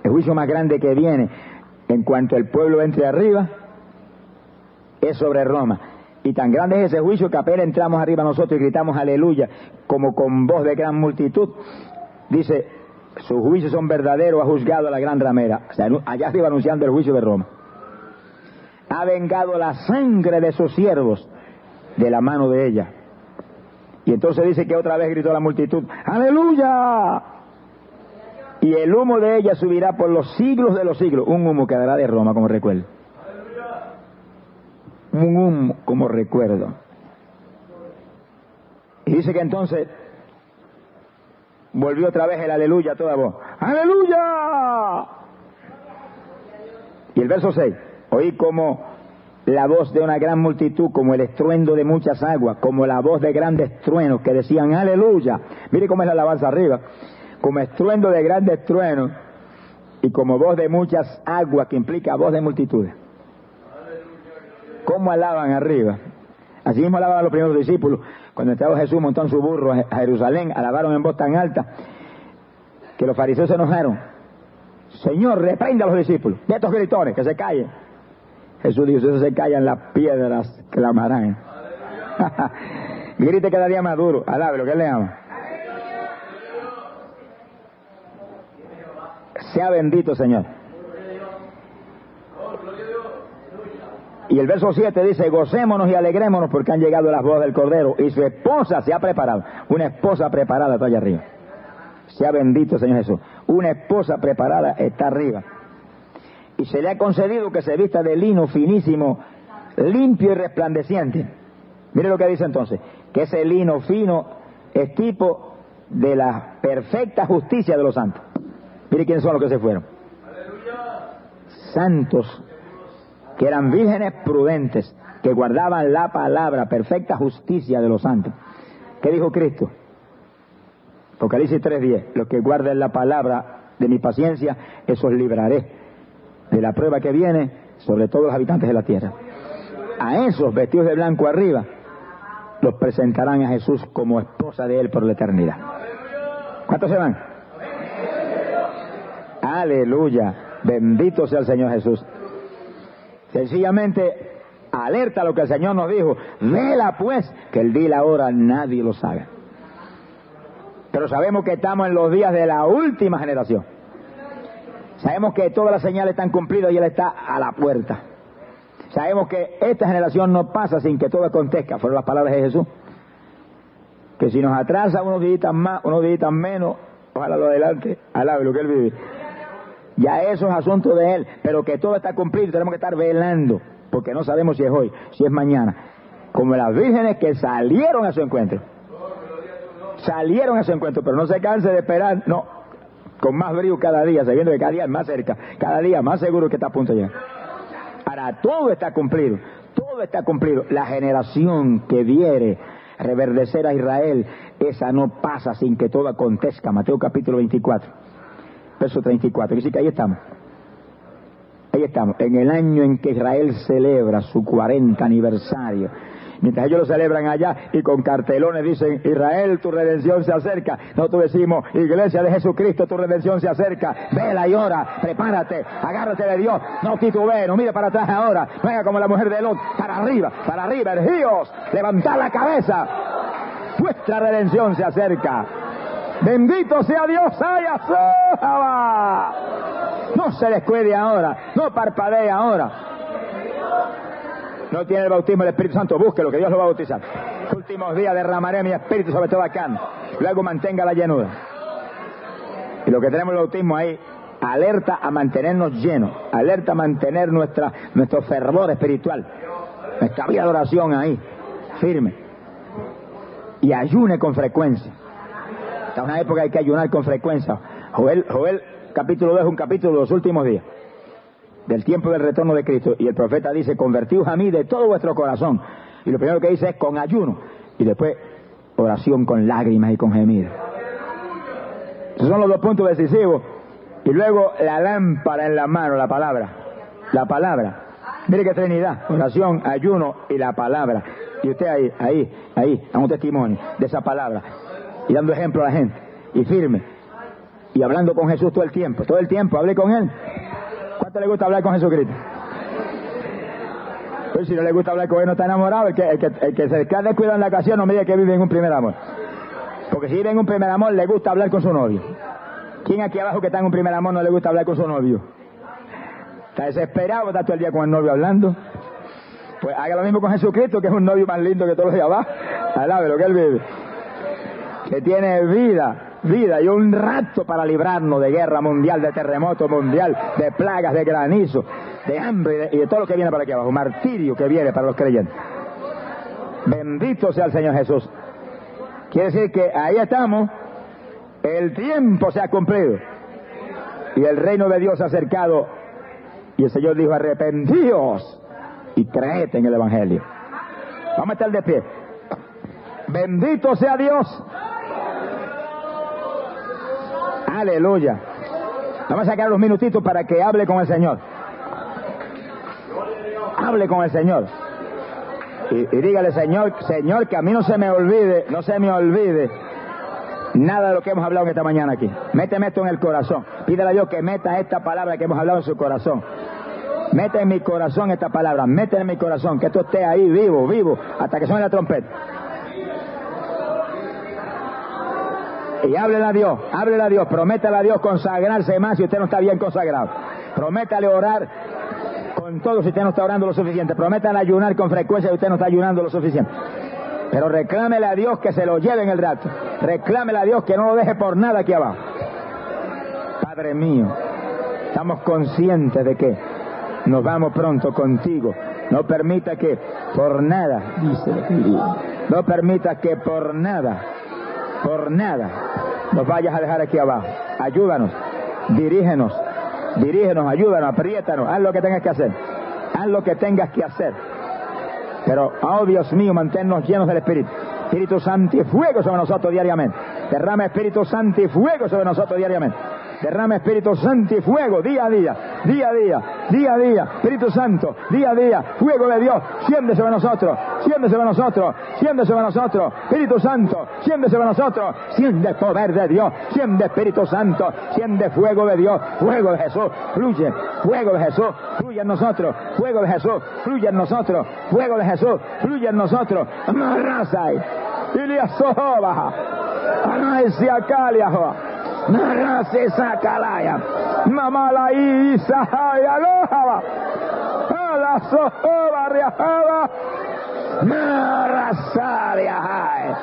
El juicio más grande que viene en cuanto el pueblo entre arriba es sobre Roma. Y tan grande es ese juicio que apenas entramos arriba nosotros y gritamos aleluya, como con voz de gran multitud. Dice, sus juicios son verdaderos, ha juzgado a la gran ramera. Allá arriba anunciando el juicio de Roma. Ha vengado la sangre de sus siervos de la mano de ella. Y entonces dice que otra vez gritó la multitud, aleluya. Y el humo de ella subirá por los siglos de los siglos. Un humo que dará de Roma, como recuerdo un humo como recuerdo. Y dice que entonces volvió otra vez el aleluya a toda voz. ¡Aleluya! Y el verso 6, oí como la voz de una gran multitud, como el estruendo de muchas aguas, como la voz de grandes truenos que decían aleluya. Mire cómo es la alabanza arriba, como estruendo de grandes truenos y como voz de muchas aguas que implica voz de multitudes. ¿Cómo alaban arriba? Así mismo alaban los primeros discípulos. Cuando estaba Jesús montó en su burro a Jerusalén, alabaron en voz tan alta que los fariseos se enojaron. Señor, reprenda a los discípulos, de estos gritones, que se callen. Jesús dijo, si se callan, las piedras clamarán. Grite cada día más duro, alabe lo que le ama. Sea bendito, Señor. Y el verso 7 dice, gocémonos y alegrémonos porque han llegado las bodas del Cordero y su esposa se ha preparado. Una esposa preparada está allá arriba. Sea bendito Señor Jesús. Una esposa preparada está arriba. Y se le ha concedido que se vista de lino finísimo, limpio y resplandeciente. Mire lo que dice entonces, que ese lino fino es tipo de la perfecta justicia de los santos. Mire quiénes son los que se fueron. Santos que eran vírgenes prudentes, que guardaban la palabra, perfecta justicia de los santos. ¿Qué dijo Cristo? Apocalipsis 3.10, los que guarden la palabra de mi paciencia, esos libraré de la prueba que viene sobre todos los habitantes de la tierra. A esos vestidos de blanco arriba, los presentarán a Jesús como esposa de él por la eternidad. ¿Cuántos se van? Aleluya. Bendito sea el Señor Jesús. Sencillamente alerta a lo que el Señor nos dijo. Vela pues, que el día y la hora nadie lo sabe. Pero sabemos que estamos en los días de la última generación. Sabemos que todas las señales están cumplidas y Él está a la puerta. Sabemos que esta generación no pasa sin que todo acontezca. Fueron las palabras de Jesús. Que si nos atrasa unos días más, unos días menos, ojalá lo adelante, alabe lo que Él vive. Ya eso es asunto de él, pero que todo está cumplido, tenemos que estar velando, porque no sabemos si es hoy, si es mañana. Como las vírgenes que salieron a su encuentro. Salieron a su encuentro, pero no se canse de esperar, no, con más brío cada día, sabiendo que cada día es más cerca, cada día más seguro que está a punto llegar. Para todo está cumplido, todo está cumplido. La generación que viere reverdecer a Israel, esa no pasa sin que todo acontezca. Mateo capítulo 24 verso 34. Dice que ahí estamos. Ahí estamos, en el año en que Israel celebra su 40 aniversario. Mientras ellos lo celebran allá y con cartelones dicen, Israel, tu redención se acerca. Nosotros decimos, Iglesia de Jesucristo, tu redención se acerca. Vela y ora, prepárate, agárrate de Dios, no titubee, no mire para atrás ahora. Venga como la mujer de Lot, para arriba, para arriba, ergíos, levantad la cabeza. Vuestra redención se acerca. Bendito sea Dios, No se descuide ahora, no parpadee ahora. No tiene el bautismo del Espíritu Santo, lo que Dios lo va a bautizar. últimos días derramaré mi espíritu sobre todo acá. Luego mantenga la llenura. Y lo que tenemos el bautismo ahí, alerta a mantenernos llenos, alerta a mantener nuestra, nuestro fervor espiritual, nuestra vida de oración ahí, firme. Y ayune con frecuencia. Esta es una época hay que ayunar con frecuencia. Joel, Joel capítulo 2 es un capítulo de los últimos días, del tiempo del retorno de Cristo. Y el profeta dice, convertidos a mí de todo vuestro corazón. Y lo primero que dice es con ayuno. Y después oración con lágrimas y con gemidos. Esos son los dos puntos decisivos. Y luego la lámpara en la mano, la palabra. La palabra. Mire qué Trinidad. Oración, ayuno y la palabra. Y usted ahí, ahí, ahí, a un testimonio de esa palabra. Y dando ejemplo a la gente. Y firme. Y hablando con Jesús todo el tiempo. Todo el tiempo, hable con Él. ¿Cuánto le gusta hablar con Jesucristo? Pues si no le gusta hablar con Él, no está enamorado. El que, el que, el se queda descuidado en la ocasión no me que vive en un primer amor. Porque si vive en un primer amor, le gusta hablar con su novio. ¿Quién aquí abajo que está en un primer amor no le gusta hablar con su novio? ¿Está desesperado? ¿Está todo el día con el novio hablando? Pues haga lo mismo con Jesucristo, que es un novio más lindo que todos los de abajo. Alabe lo que él vive. Que tiene vida, vida y un rato para librarnos de guerra mundial, de terremoto mundial, de plagas, de granizo, de hambre y de, todo lo que viene para aquí abajo. Martirio que viene para los creyentes. Bendito sea el Señor Jesús. Quiere decir que ahí estamos, el tiempo se ha cumplido y el reino de Dios se ha acercado y el Señor dijo, arrepentíos y creed en el Evangelio. Vamos a estar de pie. Bendito sea Dios. Aleluya. Vamos a sacar unos minutitos para que hable con el Señor. Hable con el Señor. Y, dígale, Señor, Señor, que a mí no se me olvide, no se me olvide nada de lo que hemos hablado en esta mañana aquí. Méteme esto en el corazón. Pídele a Dios que meta esta palabra que hemos hablado en su corazón. Mete en mi corazón esta palabra, mete en mi corazón, que esto esté ahí vivo, vivo, hasta que suene la trompeta. Y háblele a Dios, háblele a Dios, prométale a Dios consagrarse más si usted no está bien consagrado. Prométale orar con todo si usted no está orando lo suficiente. Prométale ayunar con frecuencia si usted no está ayunando lo suficiente. Pero reclámele a Dios que se lo lleve en el rato. Reclámele a Dios que no lo deje por nada aquí abajo. Padre mío, estamos conscientes de que nos vamos pronto contigo. No permita que por nada, no permita que por nada, por nada, nos vayas a dejar aquí abajo. Ayúdanos, dirígenos, dirígenos, ayúdanos, apriétanos, haz lo que tengas que hacer. Haz lo que tengas que hacer. Pero, oh Dios mío, manténnos llenos del Espíritu. Espíritu Santo y fuego sobre nosotros diariamente. Derrama Espíritu Santo y fuego sobre nosotros diariamente. Derrama Espíritu Santo y fuego día a día, día a día, día a día. Espíritu Santo, día a día, fuego de Dios, siempre sobre nosotros, siempre sobre nosotros, siempre sobre nosotros. Espíritu Santo, siempre sobre nosotros, siente poder de Dios, siente Espíritu Santo, siente fuego de Dios, fuego de Jesús, fluye, fuego de Jesús, fluye en nosotros, fuego de Jesús, fluye en nosotros, fuego de Jesús, fluye en nosotros. Amarrasai, Ilias Sohoba, Anaisia Kaliahoa. Narase sakalaya. Mamala isahaya lohaba. Ala sohoba riahaba. Narasaria hai.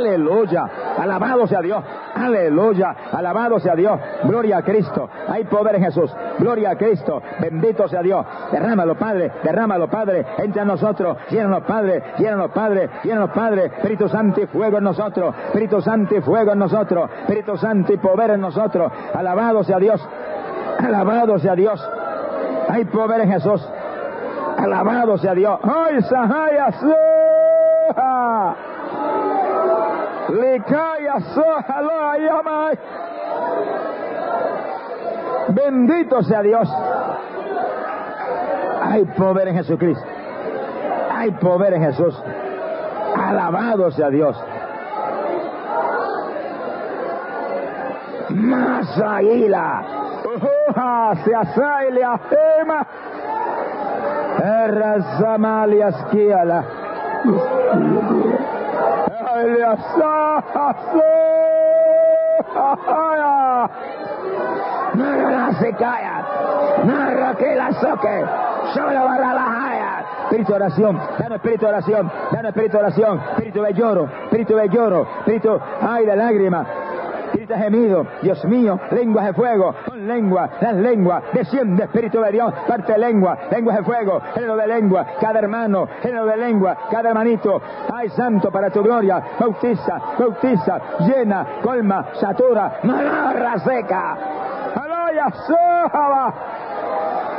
Aleluya. Alabado sea Dios. Aleluya. Alabado sea Dios. Gloria a Cristo. Hay poder en Jesús. Gloria a Cristo. Bendito sea Dios. Derrámalo, Padre. Derrámalo, Padre. Entra en nosotros. Llénanos, Padre. Llénanos, Padre. Llénanos, Padre. Espíritu Santo y fuego en nosotros. Espíritu Santo y fuego en nosotros. Espíritu Santo y poder en nosotros. Alabado sea Dios. Alabado sea Dios. Hay poder en Jesús. Alabado sea Dios. ¡Ay, Sahaya Bendito sea Dios. Hay poder en Jesucristo. Hay poder en Jesús. Alabado sea Dios. Masaila. Ujuha se asaile afema. Erra Samalias Kiala. Se calla. Narra que la. Solo la. Espíritu de oración. Dame espíritu de oración. Dame espíritu de oración. Espíritu de lloro. Espíritu de lloro. Espíritu, ay, de lágrima. Grita gemido, Dios mío, lenguas de fuego, con lengua, las lenguas, desciende Espíritu de Dios, parte de lengua, lenguas de fuego, género de lengua, cada hermano, género de lengua, cada hermanito, ay santo para tu gloria, bautiza, bautiza, llena, colma, satura, marra seca, alaya, soba,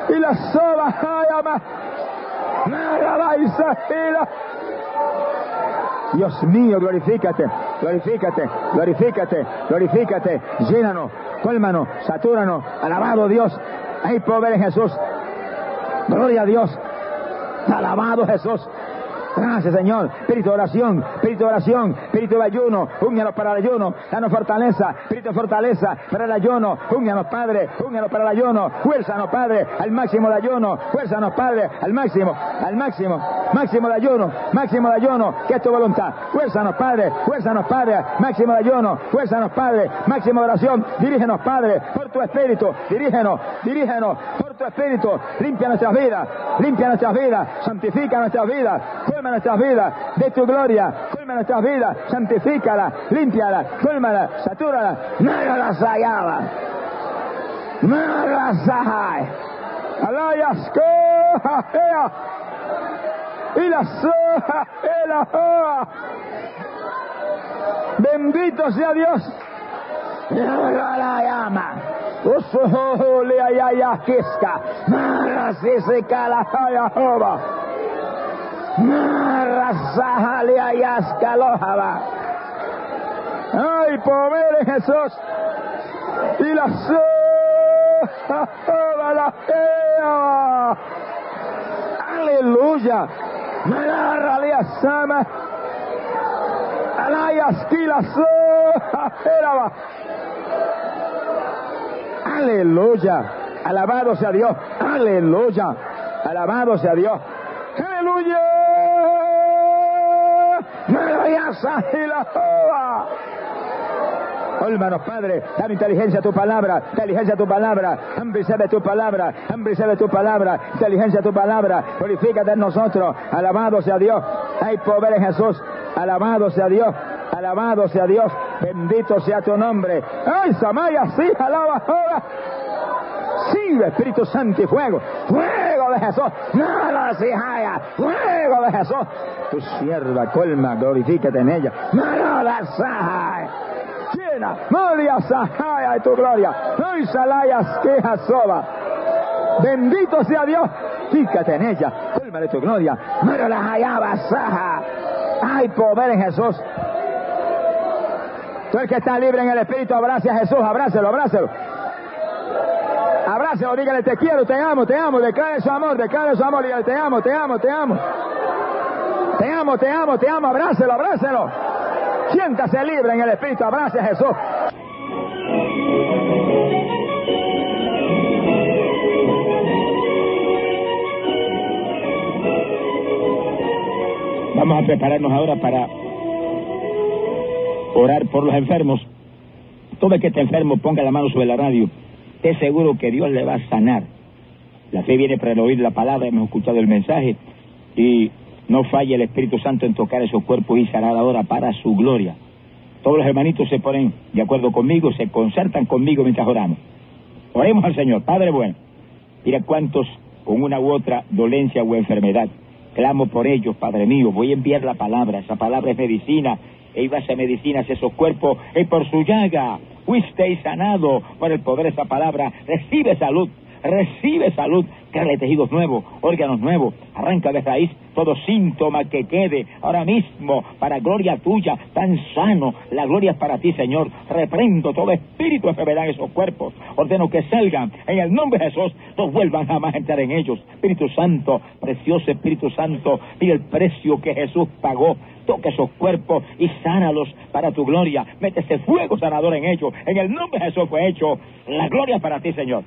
y la soba, ayama, marra, y Dios mío, glorifícate, glorifícate, glorifícate, glorifícate, llénanos, cólmanos, satúranos, alabado Dios, hay poder en Jesús, gloria a Dios, alabado Jesús, Gracias, Señor. Espíritu de oración, espíritu de oración, espíritu de ayuno. Únganos para el ayuno. Danos fortaleza, espíritu de fortaleza para el ayuno. Únganos, Padre. Únganos para el ayuno. Fuérzanos, Padre, al máximo de ayuno. Fuérzanos, Padre, al máximo, al máximo. Máximo de ayuno, máximo de ayuno. Que es tu voluntad. Fuérzanos, Padre. Fuérzanos, Padre. Máximo de ayuno. Fuérzanos, Padre. Máximo de oración. Dirígenos, Padre, por tu espíritu. Dirígenos, dirígenos por tu espíritu. Limpia nuestras vidas. Limpia nuestras vidas. Santifica nuestras vidas colma nuestras vidas de tu gloria, colma nuestras vidas, santifícala, límpiala, colmala, satúrala, no la sayaba, no la sahai, alayas y la soja, la joa. Bendito sea Dios. La llama. Usuhu le ayaya kiska. Mara si se cala Jehová. Ay, pobre Jesús. Y la. Aleluya. Malaria sama. Alayas Aleluya. Alabado sea Dios. Aleluya. Alabado sea Dios. Aleluya. Y la Olmanos, Padre, dame inteligencia a tu palabra, inteligencia a tu palabra, hambre de tu palabra, hambre de tu palabra, inteligencia a tu palabra, glorifícate en nosotros, alabado sea Dios, hay poder en Jesús, alabado sea Dios, alabado sea Dios, bendito sea tu nombre. ¡Ay, Samaya, sí, alaba ahora! Sí, Espíritu Santo y fuego, fuego de Jesús, nada se haya, fuego de Jesús. Tu sierva colma, glorifícate en ella. Nada se llena, María Sahaya de tu gloria. No salayas quejas soba. Bendito sea Dios, fíjate en ella, colma de tu gloria. La hallaba saja. Hay poder en Jesús. Tú el que está libre en el Espíritu, abrace a Jesús, abrácelo, abrácelo. Te quiero, te amo, te amo, declare su amor, declare su amor, te amo, te amo, te amo. Te amo, te amo, te amo, abrácelo, abrácelo. Siéntase libre en el Espíritu, abrace a Jesús. Vamos a prepararnos ahora para orar por los enfermos. Todo el que esté enfermo ponga la mano sobre la radio esté seguro que Dios le va a sanar. La fe viene para oír la palabra, hemos escuchado el mensaje y no falla el Espíritu Santo en tocar esos cuerpos y sanar ahora para su gloria. Todos los hermanitos se ponen de acuerdo conmigo, se concertan conmigo mientras oramos. Oremos al Señor, Padre bueno. Mira cuántos con una u otra dolencia o enfermedad. Clamo por ellos, Padre mío. Voy a enviar la palabra. Esa palabra es medicina. E iba a ser medicina hacia esos cuerpos. Y por su llaga fuisteis sanado por el poder de esa palabra. Recibe salud, recibe salud, créale tejidos nuevos, órganos nuevos, arranca de raíz todo síntoma que quede ahora mismo para gloria tuya, tan sano, la gloria es para ti, Señor. Reprendo todo espíritu de enfermedad en esos cuerpos, ordeno que salgan en el nombre de Jesús, no vuelvan jamás a entrar en ellos. Espíritu Santo, precioso Espíritu Santo, mira el precio que Jesús pagó toca esos cuerpos y sánalos para tu gloria. Mete ese fuego sanador en ellos. En el nombre de Jesús fue hecho. La gloria para ti, Señor.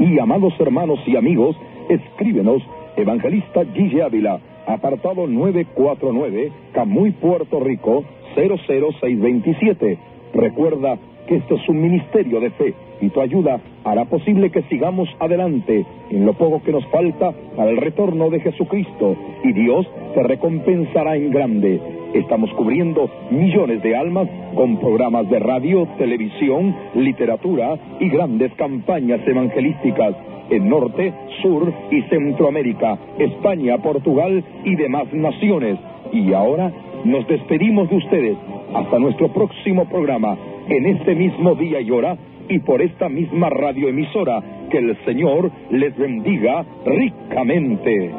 Y amados hermanos y amigos, escríbenos Evangelista Gigi Ávila, apartado 949, Camuy, Puerto Rico, 00627. Recuerda que este es un ministerio de fe y tu ayuda hará posible que sigamos adelante en lo poco que nos falta para el retorno de Jesucristo y Dios te recompensará en grande. Estamos cubriendo millones de almas con programas de radio, televisión, literatura y grandes campañas evangelísticas en Norte, Sur y Centroamérica, España, Portugal y demás naciones. Y ahora nos despedimos de ustedes hasta nuestro próximo programa en este mismo día y hora y por esta misma radioemisora. Que el Señor les bendiga ricamente.